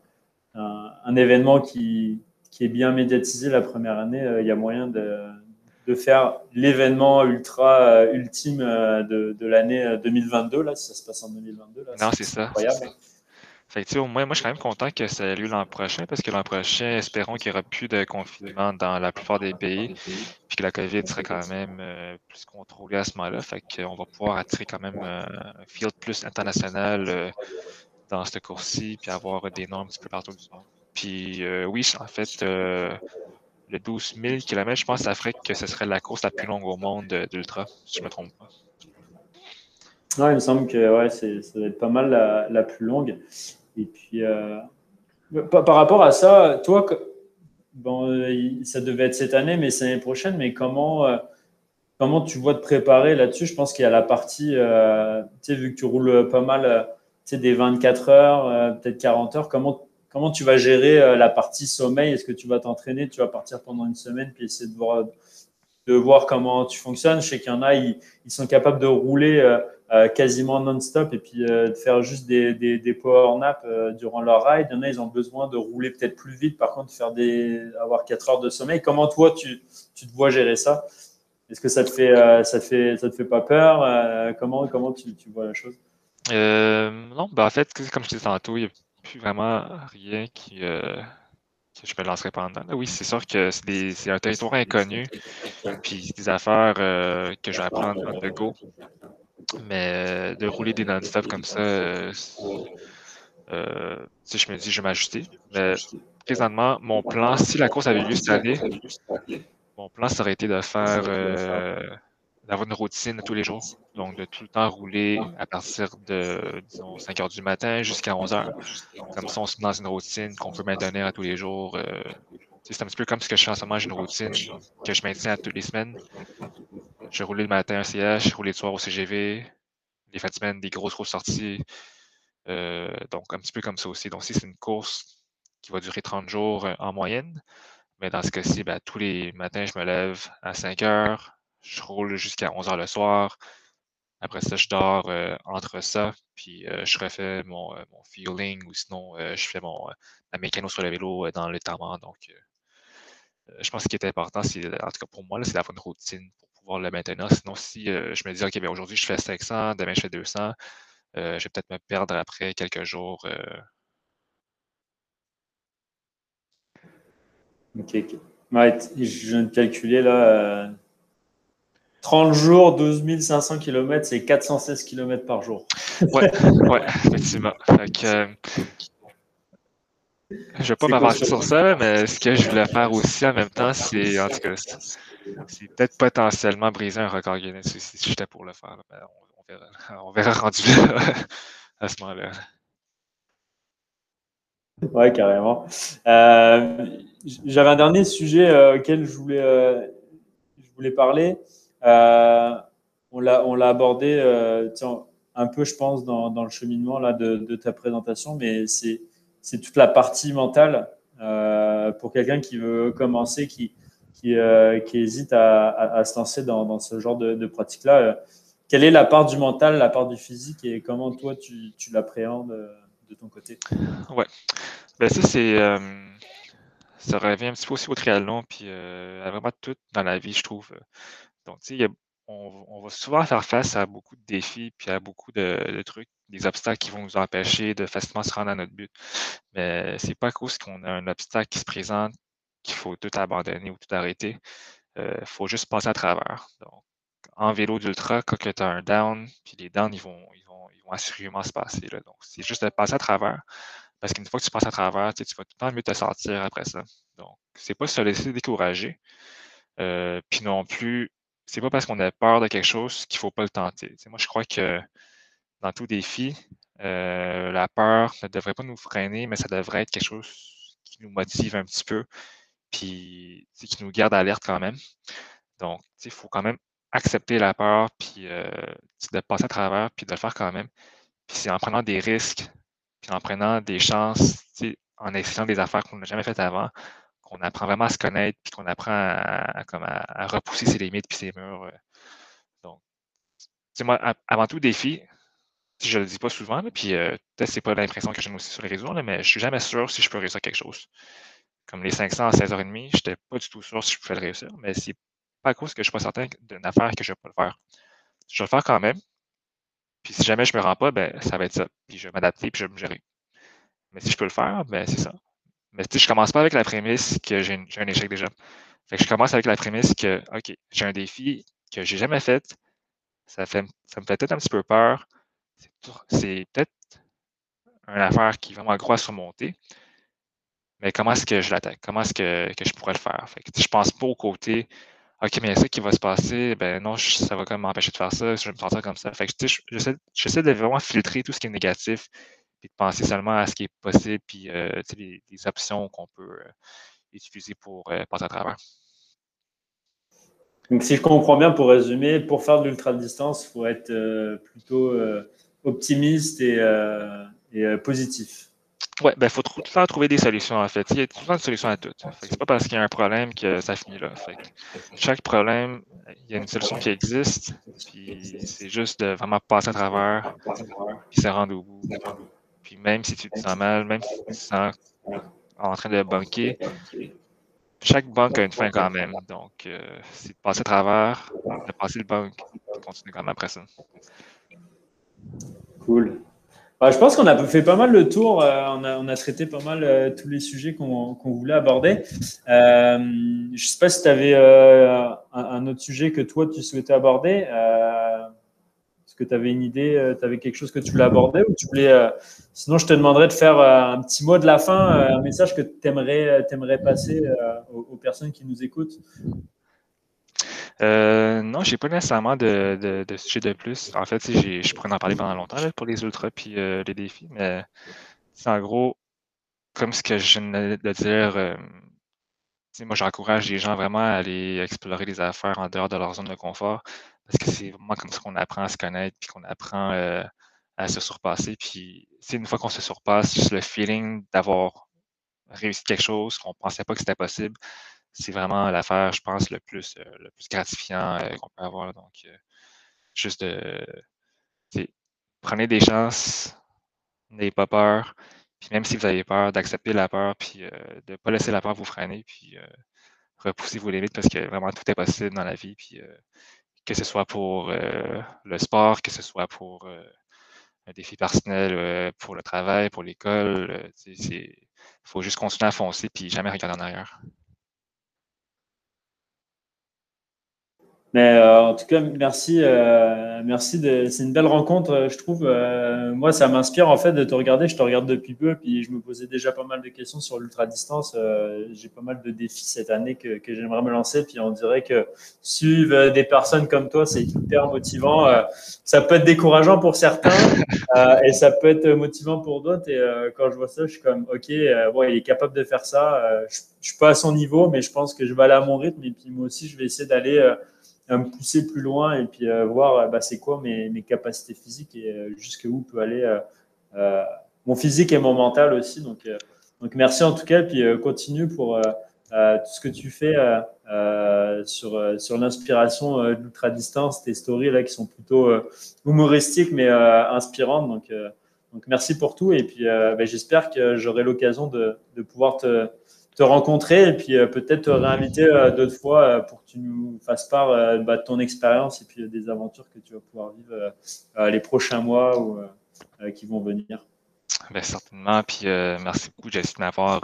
Speaker 3: un, événement qui, qui, est bien médiatisé la première année, il y a moyen de, de faire l'événement ultra ultime de, de l'année 2022, là, si ça se passe en 2022. Là,
Speaker 2: non, c'est ça. Incroyable. Fait que, au moins, moi, je suis quand même content que ça ait lieu l'an prochain parce que l'an prochain, espérons qu'il n'y aura plus de confinement dans la plupart des pays puis que la COVID serait quand même euh, plus contrôlée à ce moment-là. Fait qu'on va pouvoir attirer quand même euh, un field plus international euh, dans ce cours-ci puis avoir des normes un petit peu partout du monde. Puis oui, en fait, le 12 000 km, je pense que ça ferait que ce serait la course la plus longue au monde d'Ultra, si je ne me trompe pas.
Speaker 3: Non, il me semble que ouais, ça va être pas mal la, la plus longue. Et puis, euh, par, rapport à ça, toi, bon, euh, ça devait être cette année, mais c'est l'année prochaine, mais comment, euh, comment tu vois te préparer là-dessus? Je pense qu'il y a la partie, tu sais, vu que tu roules pas mal, tu sais, des 24 heures, peut-être 40 heures, comment, comment tu vas gérer la partie sommeil? Est-ce que tu vas t'entraîner? Tu vas partir pendant une semaine puis essayer de voir, de voir comment tu fonctionnes? Je sais qu'il y en a, ils sont capables de rouler euh, quasiment non-stop et puis euh, de faire juste des, des, power naps euh, durant leur ride. Il y en a, ils ont besoin de rouler peut-être plus vite, par contre, faire des, avoir 4 heures de sommeil. Comment toi, tu, tu te vois gérer ça? Est-ce que ça te fait, ça te fait, ça te fait pas peur? Comment, comment tu, tu, vois la chose?
Speaker 2: Non, ben, en fait, comme je disais tantôt, il n'y a plus vraiment rien qui, que je me lancerai pendant. Oui, c'est sûr que c'est un territoire inconnu, puis des affaires que je vais apprendre en de go. Mais euh, de rouler des non-stop comme ça, euh, euh, je me dis, je vais m'ajuster. Mais présentement, mon plan, si la course avait lieu cette année, mon plan, ça aurait été de faire, d'avoir une routine tous les jours. Donc, de tout le temps rouler à partir de, disons, 5 heures du matin jusqu'à 11 heures. Comme ça, on se met dans une routine qu'on peut maintenir à tous les jours. c'est un petit peu comme ce que je fais en ce moment, j'ai une routine que je maintiens à toutes les semaines. J'ai roulé le matin un CH, j'ai roulé le soir au CGV, les fins de semaine, des grosses, grosses sorties. Euh, donc, un petit peu comme ça aussi. Donc, si c'est une course qui va durer 30 jours euh, en moyenne, mais dans ce cas-ci, ben, tous les matins, je me lève à 5 heures, je roule jusqu'à 11 heures le soir. Après ça, je dors euh, entre ça, puis je refais mon, mon feeling ou sinon je fais mon, ma mécano sur le vélo dans le temps Donc, je pense que ce qui est important, c'est, en tout cas pour moi, c'est d'avoir une routine pour pouvoir le maintenir. Sinon, si euh, je me dis, OK, bien, aujourd'hui, je fais 500, demain, je fais 200, euh, je vais peut-être me perdre après quelques jours. Euh.
Speaker 3: OK. je viens de calculer là. 30 jours, 12 500 km, c'est 416 km par jour.
Speaker 2: Oui, ouais, effectivement. Je ne vais pas m'avancer sur ça, mais ce que je voulais faire aussi en même temps, c'est en tout cas, c'est peut-être potentiellement briser un record Guinness si, j'étais pour le faire. on, verra, on verra rendu à ce moment-là.
Speaker 3: Oui, carrément. Euh, j'avais un dernier sujet euh, auquel je voulais, euh, je voulais parler. on l'a abordé un peu, je pense, dans, dans le cheminement là, de, de ta présentation, mais c'est toute la partie mentale pour quelqu'un qui veut commencer, qui, qui, euh, qui hésite à, se lancer dans, ce genre de, pratique-là. Euh, quelle est la part du mental, la part du physique et comment toi tu, tu l'appréhendes de ton côté?
Speaker 2: Ouais, ben ça c'est ça revient un petit peu aussi au triathlon, puis à vraiment tout dans la vie, je trouve. Donc, tu sais, on, va souvent faire face à beaucoup de défis, puis à beaucoup de, trucs, des obstacles qui vont nous empêcher de facilement se rendre à notre but. Mais c'est pas qu'on a un obstacle qui se présente qu'il faut tout abandonner ou tout arrêter. Il euh, faut juste passer à travers. Donc, en vélo d'ultra, quand tu as un down, puis les downs, ils vont, ils vont, ils vont assurément se passer. Donc, c'est juste de passer à travers. Parce qu'une fois que tu passes à travers, tu, vas tout le temps mieux te sortir après ça. Donc, c'est pas se laisser décourager. Euh, puis non plus, c'est pas parce qu'on a peur de quelque chose qu'il faut pas le tenter. moi, je crois que dans tout défi, euh, la peur ne devrait pas nous freiner, mais ça devrait être quelque chose qui nous motive un petit peu, puis qui nous garde alerte quand même. Donc, il faut quand même accepter la peur, puis euh, de passer à travers, puis de le faire quand même. Puis c'est en prenant des risques, puis en prenant des chances, en essayant des affaires qu'on n'a jamais faites avant, qu'on apprend vraiment à se connaître, puis qu'on apprend à, à, repousser ses limites puis ses murs. Euh. Donc, moi, avant tout défi, je le dis pas souvent, puis euh, peut-être c'est pas l'impression que j'ai aussi sur les réseaux, mais je suis jamais sûr si je peux réussir quelque chose. Comme les 500 à 16h30, je n'étais pas du tout sûr si je pouvais le réussir, mais c'est pas à cause que je suis pas certain d'une affaire que je vais pas le faire. Je vais le faire quand même. Puis si jamais je me rends pas, ben ça va être ça. Puis je vais m'adapter, puis je vais me gérer. Mais si je peux le faire, ben c'est ça. Mais sais, je commence pas avec la prémisse que j'ai un échec déjà. Fait que je commence avec la prémisse que, OK, j'ai un défi que j'ai jamais fait. Ça, fait, ça me fait peut-être un petit peu peur. C'est peut-être une affaire qui est vraiment gros à surmonter. Mais comment est-ce que je l'attaque? Comment est-ce que, que, je pourrais le faire? Fait que, je pense pas au côté OK, mais ça qui va se passer, ben non, ça va quand même m'empêcher de faire ça, je vais me sentir comme ça. Fait que j'essaie de vraiment filtrer tout ce qui est négatif, puis de penser seulement à ce qui est possible, puis euh, les, les, options qu'on peut euh, utiliser pour euh, passer à travers.
Speaker 3: Donc, si je comprends bien, pour résumer, pour faire de l'ultra-distance, il faut être plutôt optimiste et, et positif.
Speaker 2: Oui, ben, faut tout le temps trouver des solutions, en fait. Il y a tout le temps des solutions à tout. C'est pas parce qu'il y a un problème que ça finit là. Chaque problème, il y a une solution qui existe, puis c'est juste de vraiment passer à travers, puis se rendre au bout. Puis même si tu te sens mal, même si tu te sens en train de bunker, chaque banque a une fin quand même. Donc, euh, c'est de passer à travers, de passer le banque, de continuer quand même après ça.
Speaker 3: Cool. Bah, je pense qu'on a fait pas mal le tour. Euh, on, a, traité pas mal euh, tous les sujets qu'on voulait aborder. Euh, je ne sais pas si tu avais un, autre sujet que toi, tu souhaitais aborder. Est-ce que tu avais une idée, tu avais quelque chose que tu voulais aborder Sinon, je te demanderais de faire un petit mot de la fin, un message que tu aimerais, passer aux, personnes qui nous écoutent.
Speaker 2: Euh, non, j'ai pas nécessairement de, sujet de plus. En fait, je pourrais en parler pendant longtemps pour les ultras et euh, les défis, mais en gros, comme ce que je viens de dire, euh, moi j'encourage les gens vraiment à aller explorer les affaires en dehors de leur zone de confort parce que c'est vraiment comme ça qu'on apprend à se connaître puis qu'on apprend euh, à se surpasser. Puis une fois qu'on se surpasse, juste le feeling d'avoir réussi quelque chose qu'on pensait pas que c'était possible, c'est vraiment l'affaire, je pense, le plus, euh, le plus gratifiant euh, qu'on peut avoir. Donc, euh, juste de. Prenez des chances, n'ayez pas peur. Puis même si vous avez peur, d'accepter la peur, puis de ne pas laisser la peur vous freiner, puis repousser vos limites parce que vraiment tout est possible dans la vie. Puis que ce soit pour le sport, que ce soit pour un défi personnel, pour le travail, pour l'école, il faut juste continuer à foncer puis jamais regarder en arrière.
Speaker 3: Mais euh, en tout cas, merci, euh, merci. De, c'est une belle rencontre, euh, je trouve. Euh, moi, ça m'inspire en fait de te regarder. Je te regarde depuis peu, puis je me posais déjà pas mal de questions sur l'ultra distance. Euh, j'ai pas mal de défis cette année que, que, j'aimerais me lancer. Puis on dirait que suivre des personnes comme toi, c'est hyper motivant. ça peut être décourageant pour certains et ça peut être motivant pour d'autres. Et quand je vois ça, je suis comme, ok, bon, il est capable de faire ça. je, je suis pas à son niveau, mais je pense que je vais aller à mon rythme. Et puis moi aussi, je vais essayer d'aller me pousser plus loin et puis voir bah, c'est quoi mes, mes, capacités physiques et jusqu'où peut aller mon physique et mon mental aussi. Donc, donc merci en tout cas, puis continue pour tout ce que tu fais sur, sur l'inspiration de l'ultra-distance, tes stories là qui sont plutôt humoristiques mais inspirantes. Donc, donc merci pour tout et puis bah, j'espère que j'aurai l'occasion de, de pouvoir te te rencontrer et puis euh, peut-être te réinviter euh, d'autres fois euh, pour que tu nous fasses part bah, de ton expérience et puis des aventures que tu vas pouvoir vivre les prochains mois ou qui vont venir.
Speaker 2: Bien, certainement. Puis merci beaucoup, Jesse, de m'avoir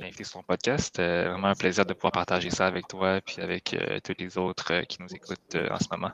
Speaker 2: invité sur ton podcast. Vraiment un plaisir de pouvoir partager ça avec toi et avec tous les autres qui nous écoutent en ce moment.